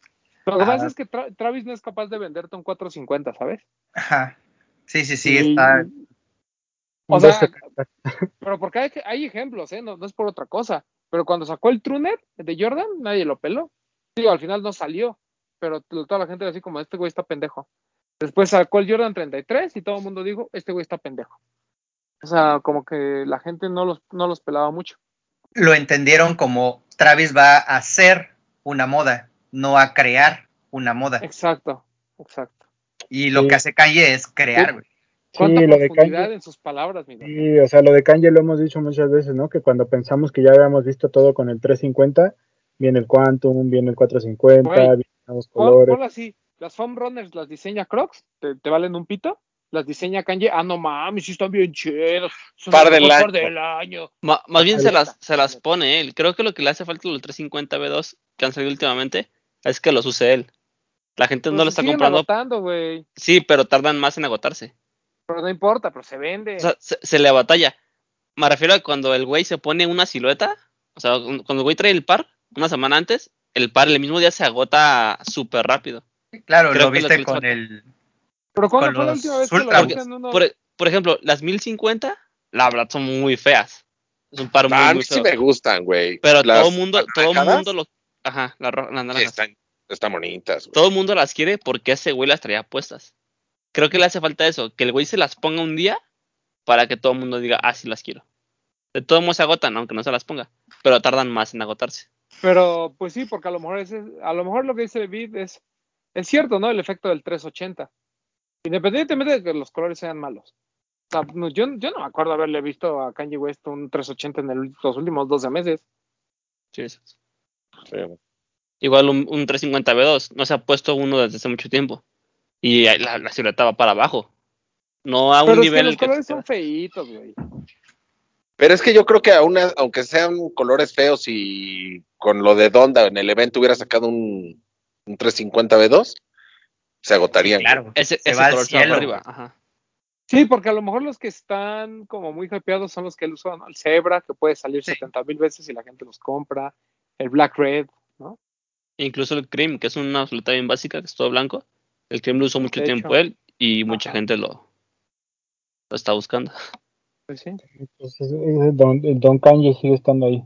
Lo que Ah. pasa es que Tra- Travis no es capaz de venderte un 450, ¿sabes? Ajá. Sí, sí, sí. Y- Está. O sea, 270. pero porque hay, hay ejemplos, ¿eh? No, no es por otra cosa. Pero cuando sacó el Truner de Jordan, nadie lo peló. Digo, al final no salió, pero toda la gente era así como, este güey está pendejo. Después sacó el Jordan 33 y todo el mundo dijo, este güey está pendejo. O sea, como que la gente no los, no los pelaba mucho. Lo entendieron como Travis va a hacer una moda, no a crear una moda. Exacto, exacto. Y lo Sí. que hace Kanye es crear, güey. ¿Cuánta Sí, lo de profundidad Kanye. en sus palabras, mi? Sí, o sea, lo de Kanye lo hemos dicho muchas veces, ¿no? Que cuando pensamos que ya habíamos visto todo con el 350, viene el Quantum, viene el 450, Güey, vienen Pon- colores. así, las foam runners las diseña Crocs, te, te valen un pito, las diseña Kanye, ah no mames, sí están bien chidos, son Par el del mejor año. par del año. Ma- más bien se las, se las pone él. Creo que lo que le hace falta a los 350 B2 que han salido últimamente es que los use él. La gente no lo se está comprando. agotando, güey, Sí, pero tardan más en agotarse. pero no importa, pero se vende. O sea, se, se le batalla. Me refiero a cuando el güey se pone una silueta. O sea, cuando el güey trae el par, una semana antes, el par el mismo día se agota súper rápido. Claro, Creo lo lo viste con el. pero ¿cuándo fue la última vez que lo uno? Por, por ejemplo, las 1050, la verdad son muy feas. Es un par muy, Ah, a mí muy sí me gustan, güey. Pero Las todo mundo, todo mundo lo, ajá, las ro- las sí naranjas. están, están bonitas, güey. Todo el mundo las quiere porque ese güey las traía puestas. Creo que le hace falta eso, que el güey se las ponga un día para que todo el mundo diga, ah, sí las quiero. De todos modos se agotan, aunque no se las ponga, pero tardan más en agotarse. Pero pues sí, porque a lo mejor ese, a lo mejor lo que dice David es, es cierto, ¿no? El efecto del 380. Independientemente de que los colores sean malos. O sea, no, yo, yo no me acuerdo haberle visto a Kanye West un 380 en el- los últimos 12 meses. Sí, Igual un, un 350 B2, no se ha puesto uno desde hace mucho tiempo. Y la, la silueta va para abajo. No a un Pero es que nivel los que- colores son feitos, güey. Pero es que yo creo que aún, a- aunque sean colores feos y con lo de Donda en el evento hubiera sacado un, un 350 B2, se agotarían. Claro, ese, se ese va al color se va cielo. arriba. Ajá. Sí, porque a lo mejor los que están como muy hypeados son los que él usa, ¿no? El Zebra, que puede salir Sí. 70 mil veces y la gente los compra. El Black Red, ¿no? Incluso el cream, que es una silueta bien básica, que es todo blanco. El cream lo usó mucho tiempo él y mucha gente lo, lo está buscando. Pues sí. Entonces, ese don, el Don Kanye sigue estando ahí.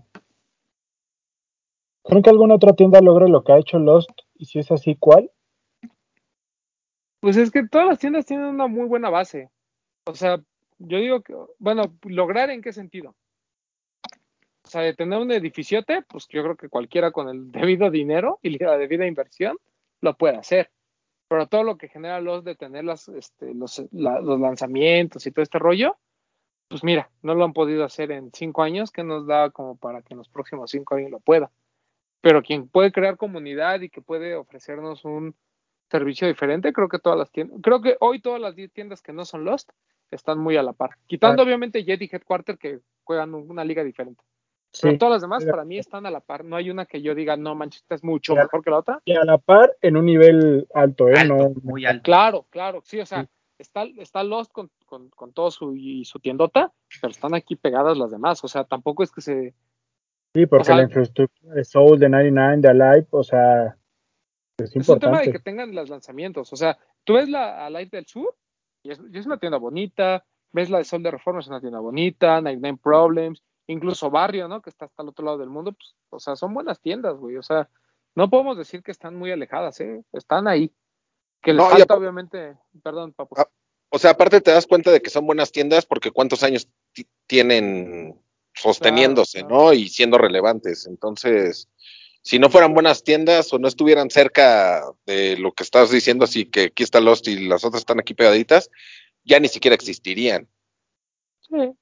¿Creen que alguna otra tienda logre lo que ha hecho Lost? Y si es así, ¿cuál? Pues es que todas las tiendas tienen una muy buena base. O sea, yo digo que, bueno, lograr en qué sentido. O sea, de tener un edificiote, pues yo creo que cualquiera con el [laughs] debido dinero y la debida inversión lo puede hacer. Pero todo lo que genera los de tener las, este, los, la- los lanzamientos y todo este rollo, pues mira, no lo han podido hacer en cinco años, que nos da como para que en los próximos cinco años lo pueda. Pero quien puede crear comunidad y que puede ofrecernos un servicio diferente, creo que todas las tiendas, creo que hoy todas las 10 tiendas que no son Lost están muy a la par. Quitando obviamente Jet y Headquarter que juegan una liga diferente. Pero Sí. todas las demás para mí están a la par. No hay una que yo diga, no manches, esta es mucho mejor que la otra. Y a la par, en un nivel alto, ¿eh? Alto, no, muy alto. Claro, claro, sí, o sea, Sí. está, está Lost con, con, con todo su, y su tiendota, pero están aquí pegadas las demás. O sea, tampoco es que se. Sí, porque O sea- la infraestructura de Soul, de 99, de Alive, o sea, es Es un tema de importante. que tengan los lanzamientos. O sea, tú ves la Alive del Sur y es, y es una tienda bonita. Ves la de Sol de Reforma, es una tienda bonita. 99 Problems, incluso Barrio, ¿no? Que está hasta el otro lado del mundo. Pues, o sea, son buenas tiendas, güey. O sea, no podemos decir que están muy alejadas, ¿eh? Están ahí. Que les No, falta, obviamente. Perdón, papu. Ah, O sea, aparte te das cuenta de que son buenas tiendas porque cuántos años ti- tienen sosteniéndose, Claro, claro. ¿no? Y siendo relevantes. Entonces, si no fueran buenas tiendas o no estuvieran cerca de lo que estás diciendo, así que aquí está Lost y las otras están aquí pegaditas, ya ni siquiera existirían. Sí,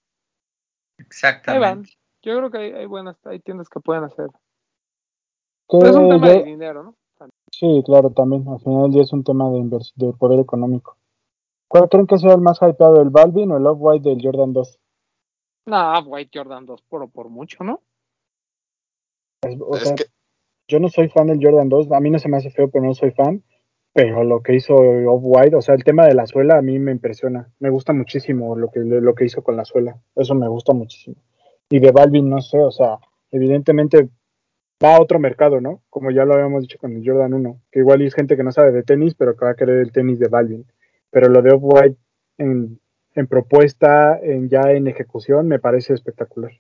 ahí van. Exactamente. Yo creo que hay, hay buenas, hay tiendas que pueden hacer. Que Pero es un tema de dinero, ¿no? Sí, claro, también. Al final del día es un tema de, de poder económico. ¿Cuál creen que sea el más hypeado, el Balvin o el Off-White del Jordan 2? No, White Jordan 2 por, por mucho, ¿no? Es- o Es sea, que- yo no soy fan del Jordan 2, a mí no se me hace feo, pero no soy fan. Pero lo que hizo Off-White, o sea, el tema de la suela a mí me impresiona. Me gusta muchísimo lo que, lo que hizo con la suela. Eso me gusta muchísimo. Y de Balvin, no sé, o sea, evidentemente va a otro mercado, ¿no? Como ya lo habíamos dicho con el Jordan 1, que igual es gente que no sabe de tenis, pero que va a querer el tenis de Balvin. Pero lo de Off-White en en propuesta, en ya en ejecución, me parece espectacular.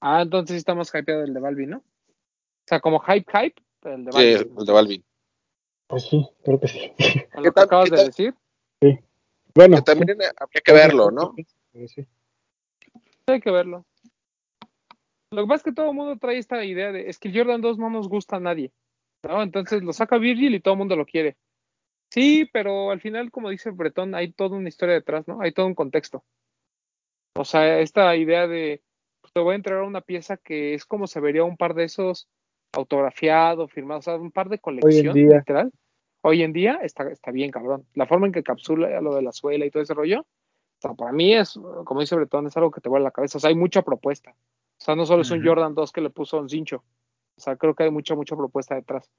Ah, entonces sí está más hypeado el de Balvin, ¿no? O sea, como hype, hype, el de Sí, Balvin. el de Balvin. Pues sí, creo que sí. [laughs] Con ¿Qué lo que acabas de decir, Bueno, Que también habría que verlo, ¿no? sí. hay que verlo. Lo que pasa es que todo el mundo trae esta idea de, es que el Jordan 2 no nos gusta a nadie, ¿no? Entonces lo saca Virgil y todo el mundo lo quiere. Sí, pero al final, como dice Bretón, hay toda una historia detrás, ¿no? Hay todo un contexto. O sea, esta idea de, pues, te voy a entregar una pieza que es como se vería un par de esos autografiado, firmado, o sea, un par de colección, día. literal. Hoy en día está, está bien, cabrón. La forma en que capsula lo de la suela y todo ese rollo, o sea, para mí es, como dice Bretón, es algo que te vuela la cabeza. O sea, hay mucha propuesta. O sea, no solo es un. Jordan 2 que le puso un cincho. O sea, creo que hay mucha, mucha propuesta detrás.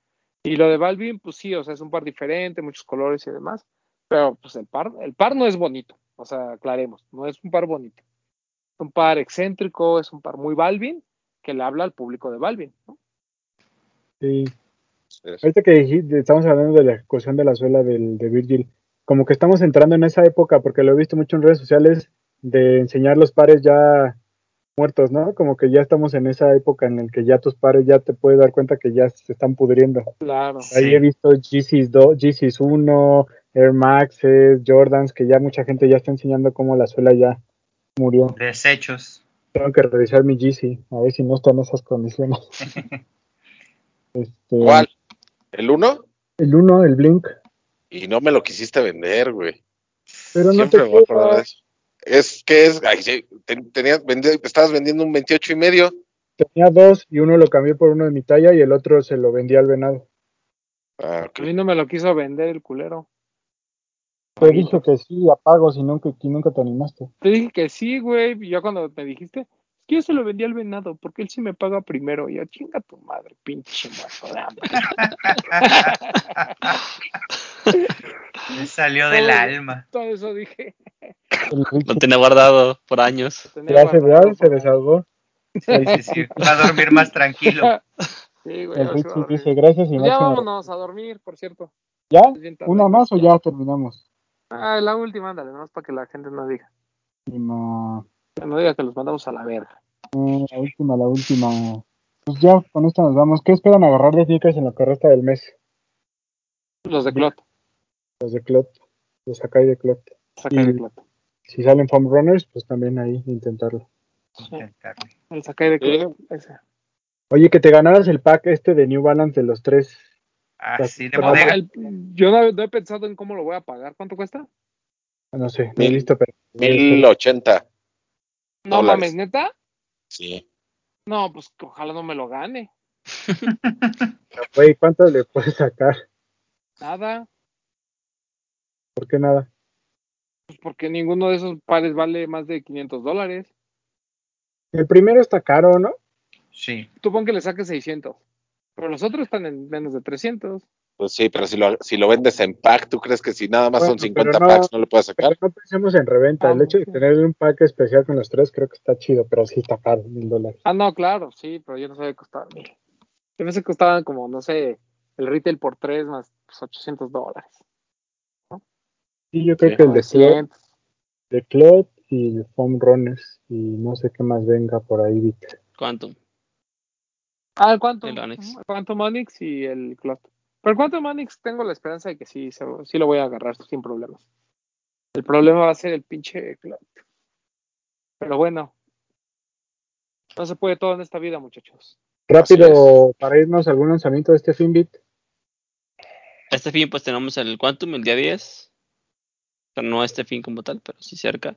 Y lo de Balvin, pues sí, o sea, es un par diferente, muchos colores y demás. Pero pues el par, el par no es bonito. O sea, aclaremos, no es un par bonito. Es un par excéntrico, es un par muy Balvin, que le habla al público de Balvin. ¿no? Sí. Ahorita que dijiste- estamos hablando de la ejecución de la suela del, de Virgil, como que estamos entrando en esa época, porque lo he visto mucho en redes sociales, de enseñar los pares ya muertos, ¿no? Como que ya estamos en esa época en la que ya tus pares ya te puedes dar cuenta que ya se están pudriendo. Claro. Ahí Sí. he visto GCs 2, GCs 1, Air Maxes, Jordans, que ya mucha gente ya está enseñando cómo la suela ya murió. Desechos. Tengo que revisar mi GC, a ver si no está en esas condiciones. [laughs] Este, ¿Cuál? ¿El 1? El 1, el Blink. Y no me lo quisiste vender, güey. Pero no Siempre te me voy a acordar de eso. Es que es, ay, tenías, vendi- estabas vendiendo un 28 y medio. Tenía dos y uno lo cambié por uno de mi talla y el otro se lo vendí al venado. Ah, ok. A mí no me lo quiso vender el culero. Te dije que sí, apago si nunca, que nunca te animaste. Te dije que sí, güey. Y ya cuando me dijiste, que yo se lo vendí al venado, porque él sí me paga primero. Y yo, chinga tu madre, pinche muerto de hambre. Me salió [laughs] del Todo- alma. Todo eso dije. Lo tenía guardado por años. Tenía ya se, desahogó. Sí, sí, sí. Va a dormir más tranquilo. Sí, güey. El Richie dice gracias y Pues ya máximo- vámonos a dormir, por cierto. ¿Ya? ¿Una más o ya terminamos? Ah, la última, ándale, nomás para que la gente no diga. Última, Que no diga que los mandamos a la verga. eh, la última, la última. Pues ya, con esta nos vamos. ¿Qué esperan agarrar de sneakers en lo que resta del mes? Los de Clot. Los de Clot, los Sakai de Clot. Sakai de Clot. Si salen foam runners, pues también ahí intentarlo. Intentarle. El Sakai de Clot. ese. Oye, que te ganaras el pack este de New Balance de los tres. Así de Pero No, bodega. el- yo no, no he pensado en cómo lo voy a pagar. ¿Cuánto cuesta? No sé, no he Mil- visto, pero. 1080. No Dólares. mames, neta. Sí. No, pues ojalá no me lo gane. [laughs] Güey, ¿cuánto le puedes sacar? Nada. ¿Por qué nada? Pues porque ninguno de esos pares vale más de 500 dólares. El primero está caro, ¿no? Sí. Tú pon que le saques 600. Pero los otros están en menos de 300. Pues sí, pero si lo, si lo vendes en pack, ¿tú crees que si nada más son Bueno, 50 pero no- packs no lo puedes Pero sacar? no pensemos en reventa. El Ah, hecho de tener un pack especial con los tres creo que está chido, pero sí está caro, mil dólares. Ah, no, claro, sí, pero yo no sabía costaban mil. Yo pensé que costaban como, no sé, el retail por 3 más pues, 800 dólares. Sí, yo creo Sí, que el de Clot, 900. de Clot y el Foam Runners y no sé qué más venga por ahí, Vic. Quantum. Ah, el Quantum. El Onyx. Quantum Onyx y el Clot. Pero el Quantum Onyx tengo la esperanza de que sí, se- sí lo voy a agarrar sin problemas. El problema va a ser el pinche Clot. Pero bueno. No se puede todo en esta vida, muchachos. Rápido, para irnos a algún lanzamiento de este Finbit. Este fin, pues tenemos el Quantum el día 10. O sea, no este fin como tal, pero sí cerca.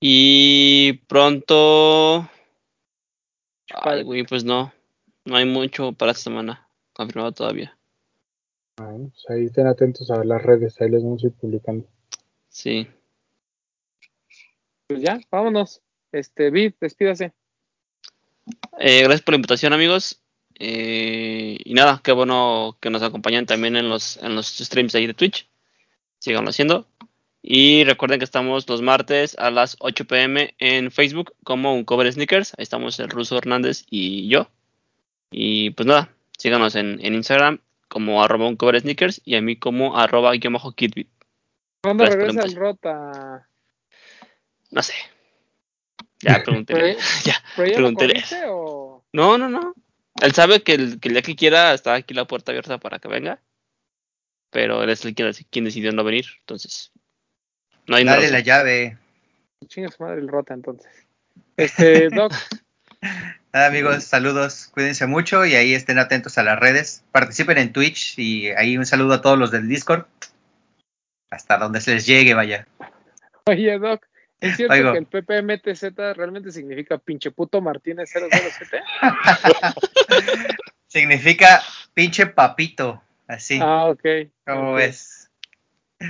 Y pronto. Ay, güey, pues no. No hay mucho para esta semana. Confirmado todavía. Bueno, pues ahí estén atentos a las redes, ahí les vamos a ir publicando. Sí. Pues ya, vámonos. Este, Vid, despídase. Eh, gracias por la invitación, amigos. Eh, y nada, qué bueno que nos acompañan también en los, en los streams ahí de Twitch. Síganlo haciendo. Y recuerden que estamos los martes a las 8 pm en Facebook como un cover sneakers. Ahí estamos el ruso Hernández y yo. Y pues nada, síganos en, en Instagram como arroba un cover sneakers y a mí como arroba guion bajo kitbit. ¿Cuándo regresa el. Rota? No sé. Ya [laughs] pregunté. [laughs] ya, ¿Pero ya lo pregunté. o...? No, no, no. Él sabe que el, que el día que quiera está aquí la puerta abierta para que venga. Pero él es el quien, quien decidió no venir. Entonces, no hay Dale razón. la llave. Chinga su madre el rota entonces. Este, [laughs] Doc, Nada, amigos, saludos, cuídense mucho y ahí estén atentos a las redes. Participen en Twitch y ahí un saludo a todos los del Discord. Hasta donde se les llegue, vaya. oye Doc, ¿es cierto Oigo. que el PPMTZ realmente significa pinche puto Martínez 007? [laughs] Significa pinche papito, así. Ah, ok. ¿Cómo ves?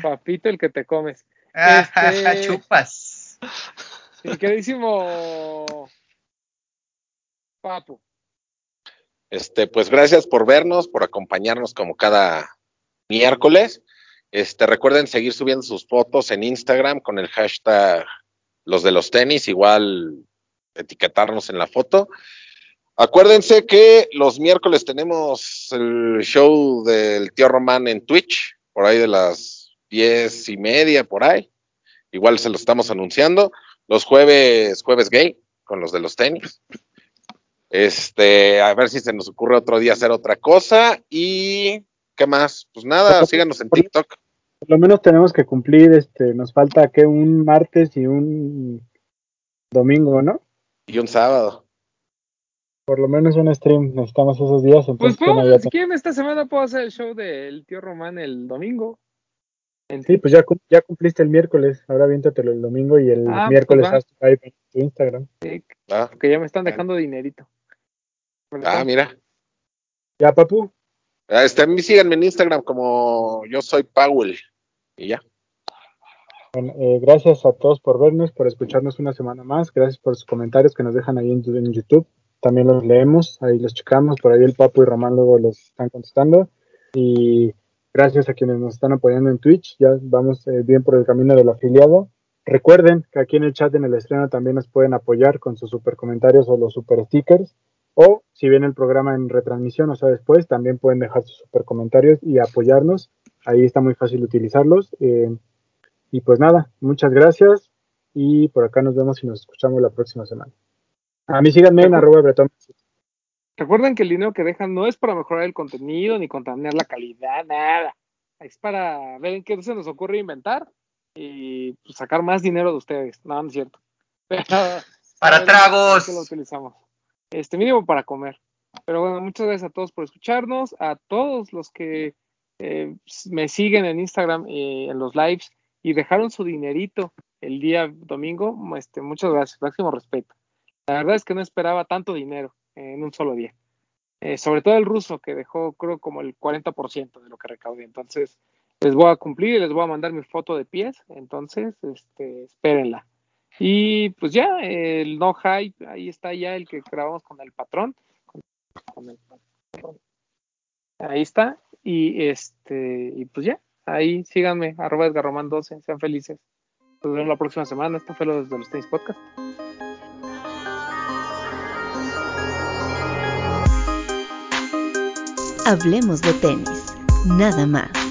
Papito el que te comes. Ah, Este- [laughs] Chupas. Mi queridísimo Este, pues gracias por vernos, por acompañarnos como cada miércoles. Este, recuerden seguir subiendo sus fotos en Instagram con el hashtag los de los tenis, igual etiquetarnos en la foto. Acuérdense que los miércoles tenemos el show del tío Román en Twitch, por ahí de las diez y media, por ahí. Igual se lo estamos anunciando. Los jueves, jueves gay, con los de los tenis. Este, a ver si se nos ocurre otro día hacer otra cosa. Y, ¿qué más? Pues nada, síganos en TikTok. Por lo menos tenemos que cumplir, este, nos falta que un martes y un domingo, ¿no? Y un sábado. Por lo menos un stream necesitamos esos días, Pues entonces puedo, ya si quieren esta semana puedo hacer el show del tío Román el domingo. En Sí, pues ya, ya cumpliste el miércoles, ahora aviéntatelo el domingo y el Ah, miércoles pues haz tu live en tu Instagram. TikTok, Ah, que ya me están dejando dinerito. Ah, mira. Ya, papu, Ah, Este, síganme en Instagram como yo soy Powell. Y ya. bueno, eh, gracias a todos por vernos, por escucharnos una semana más, gracias por sus comentarios que nos dejan ahí en, en YouTube, también los leemos, ahí los checamos, por ahí el papu y Román luego los están contestando y gracias a quienes nos están apoyando en Twitch, ya vamos eh, bien por el camino del afiliado. Recuerden que aquí en el chat en el estreno también nos pueden apoyar con sus super comentarios o los super stickers. O si ven el programa en retransmisión, o sea, después, también pueden dejar sus super comentarios y apoyarnos. Ahí está muy fácil utilizarlos. Eh, y pues nada, muchas gracias. Y por acá nos vemos y nos escuchamos la próxima semana. A mí síganme en arroba bretón. Recuerden que el dinero que dejan no es para mejorar el contenido ni contaminar la calidad, nada. Es para ver en qué se nos ocurre inventar y pues, sacar más dinero de ustedes. No, no es cierto. [laughs] Pero, Para tragos. ¿para qué lo utilizamos? Este mínimo para comer. Pero bueno, muchas gracias a todos por escucharnos, a todos los que eh, me siguen en Instagram y en los lives y dejaron su dinerito el día domingo. Este, muchas gracias, máximo respeto. La verdad es que no esperaba tanto dinero en un solo día. Eh, sobre todo el ruso, que dejó, creo, como el 40% de lo que recaudé. Entonces, les voy a cumplir y les voy a mandar mi foto de pies. Entonces, este, espérenla. Y pues ya, el no hype, ahí está ya el que grabamos con el patrón. Con- el. Ahí está. Y este, y pues ya, ahí síganme, arroba Edgarroman 12, sean felices. Nos vemos la próxima semana. Esto fue lo desde los tenis podcast. Hablemos de tenis, nada más.